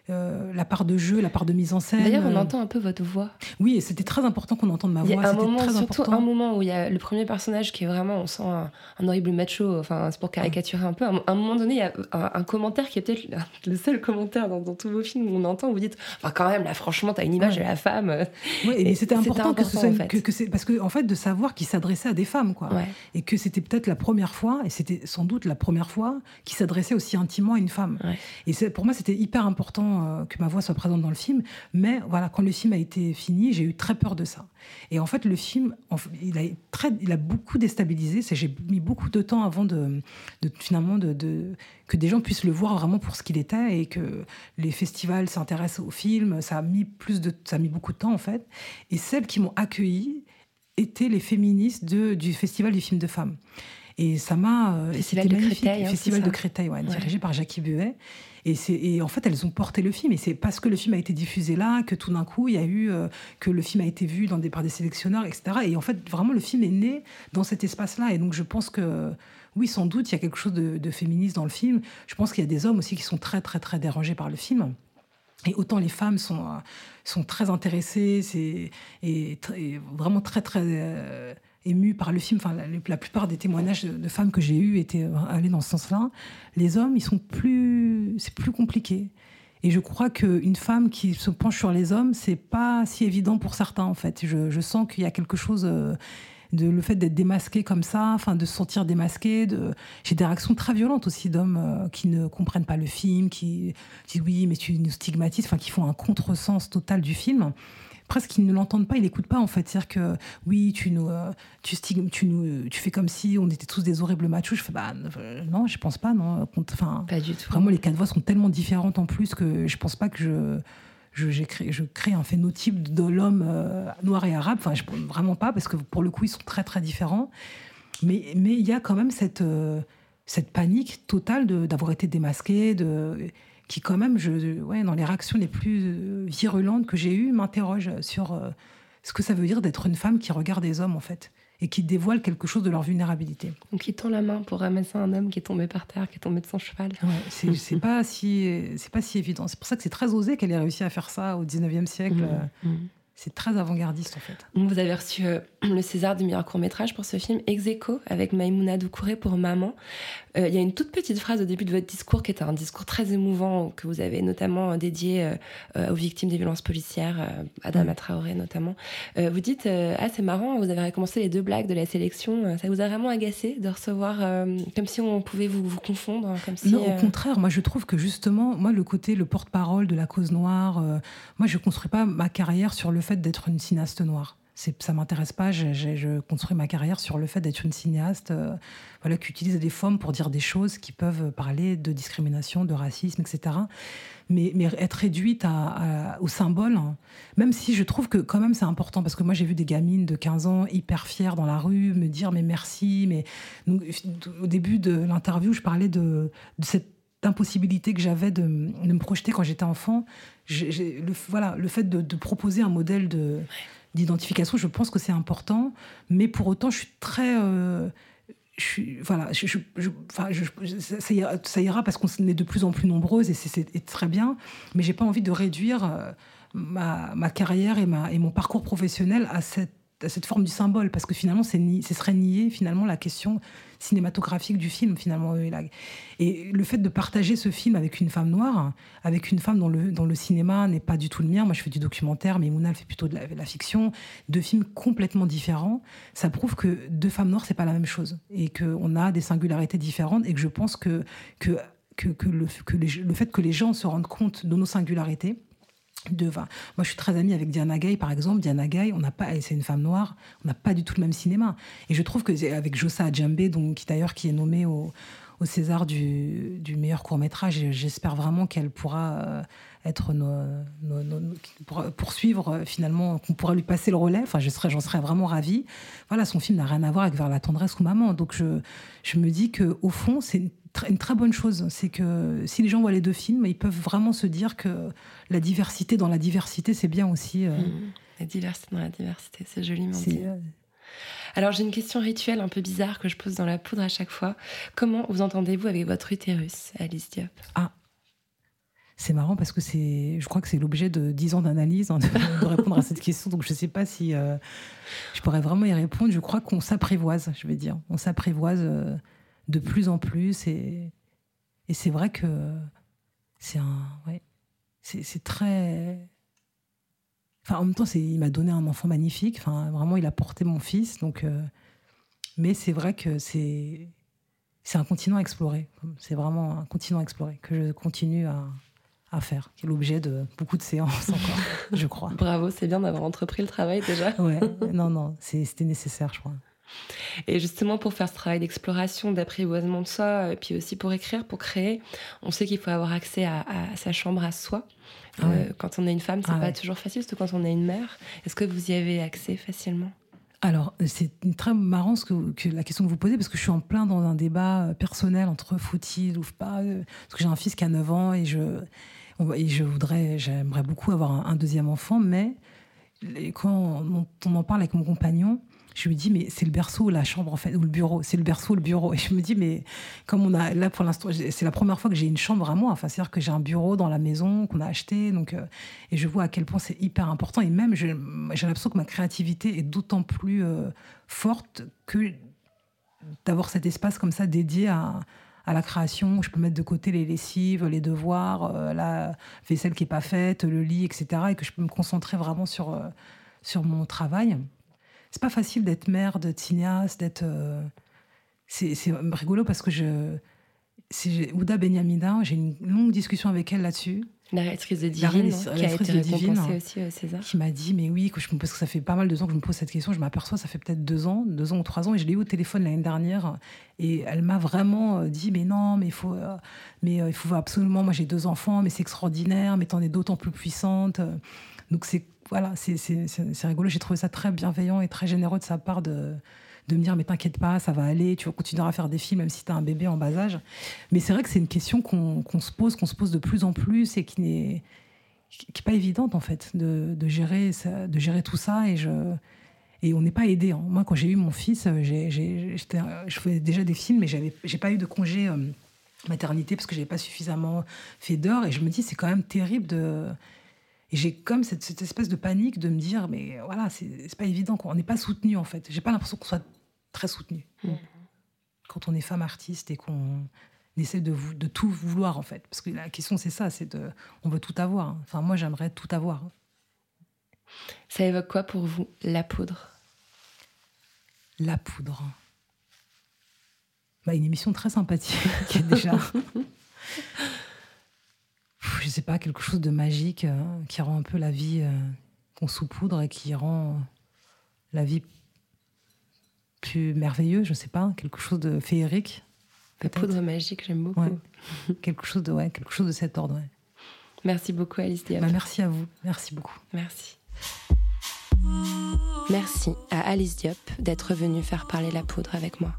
euh, la part de jeu, la part de mise en scène. D'ailleurs, on euh. entend un peu votre voix. Oui, et c'était très important qu'on entende ma voix. Il y a un moment, surtout un moment où il y a le premier personnage qui est vraiment, on sent un, horrible macho, enfin, c'est pour caricaturer un peu. À un moment donné, il y a un, commentaire qui est peut-être le seul commentaire dans, tous vos films où on entend, où vous dites, enfin, quand même, là, franchement, t'as une image de la femme. Oui, et, c'était important, que ce soit. que, c'est, parce que, en fait, de savoir qu'il s'adressait à des femmes, quoi. Et que c'était peut-être la première fois, et c'était sans doute la première fois, qu'il s'adressait aussi intimement à une femme. Et pour moi, c'était hyper important euh, que ma voix soit présente dans le film. Mais voilà, quand le film a été fini, j'ai eu très peur de ça. Et en fait, le film, il, a très, il a beaucoup déstabilisé. J'ai mis beaucoup de temps avant de, finalement de, que des gens puissent le voir vraiment pour ce qu'il était et que les festivals s'intéressent au film. Ça a mis plus de, ça a mis beaucoup de temps en fait. Et celles qui m'ont accueilli étaient les féministes de, du festival du film de femmes. Et ça m'a. Euh, Festival de Créteil. Hein, Festival de Créteil, ouais, dirigé par Jackie Buet. Et, et, en fait, elles ont porté le film. Et c'est parce que le film a été diffusé là que tout d'un coup, il y a eu. Euh, que le film a été vu dans des, par des sélectionneurs, etc. Et en fait, vraiment, le film est né dans cet espace-là. Et donc, je pense que. Oui, sans doute, il y a quelque chose de, féministe dans le film. Je pense qu'il y a des hommes aussi qui sont très, très, très dérangés par le film. Et autant les femmes sont, euh, sont très intéressées et, et, vraiment très, très ému par le film. Enfin, la, plupart des témoignages de, femmes que j'ai eus étaient euh, allés dans ce sens-là. Les hommes, ils sont plus, c'est plus compliqué. Et je crois qu'une femme qui se penche sur les hommes, c'est pas si évident pour certains en fait. Je, sens qu'il y a quelque chose euh, de le fait d'être démasqué comme ça, enfin de se sentir démasqué. J'ai des réactions très violentes aussi d'hommes euh, qui ne comprennent pas le film, qui disent oui mais tu nous stigmatises, enfin qui font un contresens total du film presque qu'ils ne l'entendent pas, ils n'écoutent pas en fait. C'est-à-dire que oui, tu nous, euh, tu, tu, nous, tu fais comme si on était tous des horribles machos. Je fais bah euh, non, je pense pas, non. Enfin, pas du tout. Vraiment, les quatre voix sont tellement différentes en plus que je pense pas que je je, crée, je crée un phénotype de l'homme euh, noir et arabe. Enfin, je, vraiment pas, parce que pour le coup, ils sont très, très différents. Mais il y a quand même cette, cette panique totale d'avoir été démasqué, de, qui quand même, je, ouais, dans les réactions les plus euh, virulentes que j'ai eues, m'interroge sur euh, ce que ça veut dire d'être une femme qui regarde des hommes, en fait, et qui dévoile quelque chose de leur vulnérabilité. Donc, il tend la main pour ramasser un homme qui est tombé par terre, qui est tombé de son cheval. Ouais, c'est pas, si, pas si évident. C'est pour ça que c'est très osé qu'elle ait réussi à faire ça au 19e siècle. Mmh, mmh. c'est très avant-gardiste en fait. Vous avez reçu euh, le César du meilleur court métrage pour ce film Ex Aequo avec Maïmouna Doucouré pour Maman. Euh, il y a une toute petite phrase au début de votre discours qui est un discours très émouvant que vous avez notamment dédié aux victimes des violences policières, Adama Traoré notamment. vous dites ah c'est marrant, vous avez recommencé les deux blagues de la sélection. Ça vous a vraiment agacé de recevoir comme si on pouvait vous, vous confondre, comme si. Non, au contraire, moi je trouve que justement, moi le côté le porte-parole de la cause noire, moi je construis pas ma carrière sur le fait d'être une cinéaste noire. Ça m'intéresse pas. Je, construis ma carrière sur le fait d'être une cinéaste euh, voilà, qui utilise des formes pour dire des choses qui peuvent parler de discrimination, de racisme, etc. Mais, être réduite au symbole, hein. même si je trouve que quand même c'est important, parce que moi j'ai vu des gamines de 15 ans hyper fières dans la rue me dire mais merci. Mais au début de l'interview, je parlais de, cette impossibilité que j'avais de, de, me projeter quand j'étais enfant le, voilà, le fait de, proposer un modèle de, d'identification, je pense que c'est important, mais pour autant, je suis très. Voilà, ça, ira, parce qu'on est de plus en plus nombreuses et c'est très bien, mais j'ai pas envie de réduire euh, ma, carrière et mon parcours professionnel à cette à cette forme du symbole, parce que finalement, c'est ce serait nier finalement la question cinématographique du film, finalement. Et le fait de partager ce film avec une femme noire, avec une femme dont le, le cinéma n'est pas du tout le mien, moi je fais du documentaire, mais Mouna fait plutôt de la, fiction, deux films complètement différents, ça prouve que deux femmes noires, c'est pas la même chose, et qu'on a des singularités différentes, et que je pense que, que, que, le, que le fait que les gens se rendent compte de nos singularités, de Moi, je suis très amie avec Diana Gay, par exemple. Diana Gay, on n'a pas, c'est une femme noire, on n'a pas du tout le même cinéma. Et je trouve que avec Jossa Adjambe, donc qui d'ailleurs qui est nommée au, au César du, du meilleur court métrage, j'espère vraiment qu'elle pourra être poursuivre euh, finalement, qu'on pourra lui passer le relais. Enfin, je serais, j'en serais vraiment ravie. Voilà, son film n'a rien à voir avec Vers la tendresse ou Maman. Donc je, je me dis que au fond, c'est une très bonne chose. C'est que si les gens voient les deux films, ils peuvent vraiment se dire que la diversité dans la diversité, c'est bien aussi. Euh, mmh. La diversité dans la diversité, c'est joliment dit. Euh, Alors j'ai une question rituelle un peu bizarre que je pose dans la poudre à chaque fois. Comment vous entendez-vous avec votre utérus, Alice Diop? Ah, c'est marrant parce que c'est, je crois que c'est l'objet de dix ans d'analyse hein, de, répondre à cette question. Donc je ne sais pas si euh, je pourrais vraiment y répondre. Je crois qu'on s'apprivoise, je vais dire. On s'apprivoise de plus en plus. Et, c'est vrai que c'est un. Ouais, c'est très. En même temps, il m'a donné un enfant magnifique. Enfin, vraiment, il a porté mon fils. Donc, euh, mais c'est vrai que c'est c'est un continent à explorer. C'est vraiment un continent à explorer que je continue à, à faire, qui est l'objet de beaucoup de séances encore, je crois. Bravo, c'est bien d'avoir entrepris le travail déjà. ouais, non, non, c'était nécessaire, je crois. Et justement, pour faire ce travail d'exploration, d'apprivoisement de soi, et puis aussi pour écrire, pour créer, on sait qu'il faut avoir accès à, sa chambre à soi. Ah euh, quand on est une femme, c'est ah pas toujours facile, surtout quand on est une mère. Est-ce que vous y avez accès facilement? Alors, c'est très marrant ce que, la question que vous posez, parce que je suis en plein dans un débat euh, personnel entre faut-il ou pas. Euh, parce que j'ai un fils qui a 9 ans et je, et je voudrais, j'aimerais beaucoup avoir un, deuxième enfant, mais quand on en parle avec mon compagnon, je lui dis, mais c'est le berceau ou la chambre, en fait, ou le bureau. C'est le berceau ou le bureau. Et je me dis, mais comme on a, là, pour l'instant, c'est la première fois que j'ai une chambre à moi. Enfin, c'est-à-dire que j'ai un bureau dans la maison qu'on a acheté. Donc, euh, et je vois à quel point c'est hyper important. Et même, j'ai l'impression que ma créativité est d'autant plus euh, forte que d'avoir cet espace comme ça dédié à, à la création, où je peux mettre de côté les lessives, les devoirs, euh, la vaisselle qui est pas faite, le lit, etc. Et que je peux me concentrer vraiment sur, sur mon travail c'est pas facile d'être mère, d'être cinéaste, d'être. Euh, c'est rigolo parce que je. Ouda Benyamina, j'ai une longue discussion avec elle là-dessus. La réalisatrice de Divine, qui a été de Divine, aussi au César. Qui m'a dit, mais oui, que je, que ça fait pas mal de temps que je me pose cette question, je m'aperçois, ça fait peut-être deux ans, deux ans ou trois ans, et je l'ai eu au téléphone l'année dernière, et elle m'a vraiment euh, dit, mais non, mais il faut, euh, mais il faut absolument, moi j'ai deux enfants, mais c'est extraordinaire, mais t'en es d'autant plus puissante. Donc c'est voilà, c'est rigolo. J'ai trouvé ça très bienveillant et très généreux de sa part de, de me dire mais t'inquiète pas, ça va aller, tu vas continuer à faire des films même si tu as un bébé en bas âge. Mais c'est vrai que c'est une question qu'on se pose, qu'on se pose de plus en plus et qui n'est qui pas évidente en fait de, de, gérer de gérer tout ça et je et on n'est pas aidé. Hein. Moi, quand j'ai eu mon fils, j'ai je faisais déjà des films, mais j'avais j'ai pas eu de congé euh, maternité parce que j'avais pas suffisamment fait d'heures et je me dis c'est quand même terrible de Et j'ai comme cette, espèce de panique de me dire, mais voilà, c'est pas évident, quoi. on n'est pas soutenu en fait. J'ai pas l'impression qu'on soit très soutenu quand on est femme artiste et qu'on essaie de, vou- de tout vouloir en fait. Parce que la question c'est ça, c'est de, on veut tout avoir. hein. Enfin moi j'aimerais tout avoir. Ça évoque quoi pour vous, la poudre? La poudre. Bah, une émission très sympathique déjà. Je sais pas, quelque chose de magique euh, qui rend un peu la vie euh, qu'on saupoudre et qui rend la vie plus merveilleuse, je sais pas, quelque chose de féerique. La poudre magique, j'aime beaucoup. Ouais. quelque chose de ouais, quelque chose de cet ordre. ouais. Merci beaucoup, Alice Diop. Bah, merci à vous, merci beaucoup. Merci. Merci à Alice Diop d'être venue faire parler la poudre avec moi.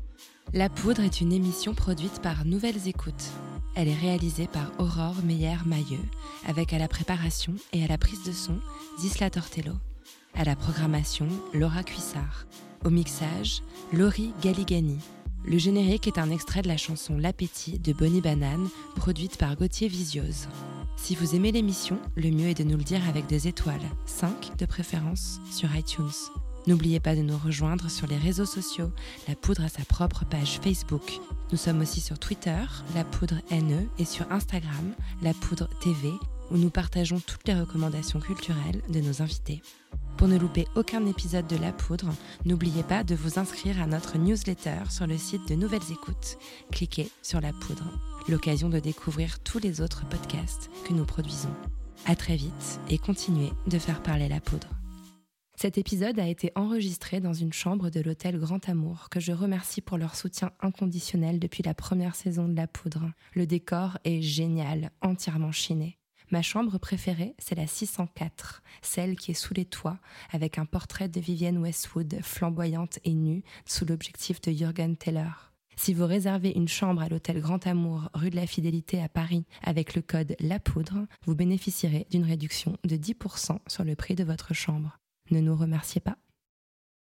La poudre est une émission produite par Nouvelles Écoutes. Elle est réalisée par Aurore Meyer-Mailleux, avec à la préparation et à la prise de son Zisla Tortello. À la programmation, Laura Cuissard. Au mixage, Laurie Galigani. Le générique est un extrait de la chanson L'appétit de Bonnie Banane, produite par Gauthier Visiose. Si vous aimez l'émission, le mieux est de nous le dire avec des étoiles, 5 de préférence, sur iTunes. N'oubliez pas de nous rejoindre sur les réseaux sociaux. La Poudre a sa propre page Facebook. Nous sommes aussi sur Twitter, La Poudre NE, et sur Instagram, La Poudre TV, où nous partageons toutes les recommandations culturelles de nos invités. Pour ne louper aucun épisode de La Poudre, n'oubliez pas de vous inscrire à notre newsletter sur le site de Nouvelles Écoutes. Cliquez sur La Poudre, l'occasion de découvrir tous les autres podcasts que nous produisons. À très vite et continuez de faire parler la poudre. Cet épisode a été enregistré dans une chambre de l'hôtel Grand Amour, que je remercie pour leur soutien inconditionnel depuis la première saison de La Poudre. Le décor est génial, entièrement chiné. Ma chambre préférée, c'est la 604, celle qui est sous les toits, avec un portrait de Vivienne Westwood, flamboyante et nue, sous l'objectif de Jürgen Teller. Si vous réservez une chambre à l'hôtel Grand Amour, rue de la Fidélité à Paris, avec le code La Poudre, vous bénéficierez d'une réduction de 10% sur le prix de votre chambre. Ne nous remerciez pas.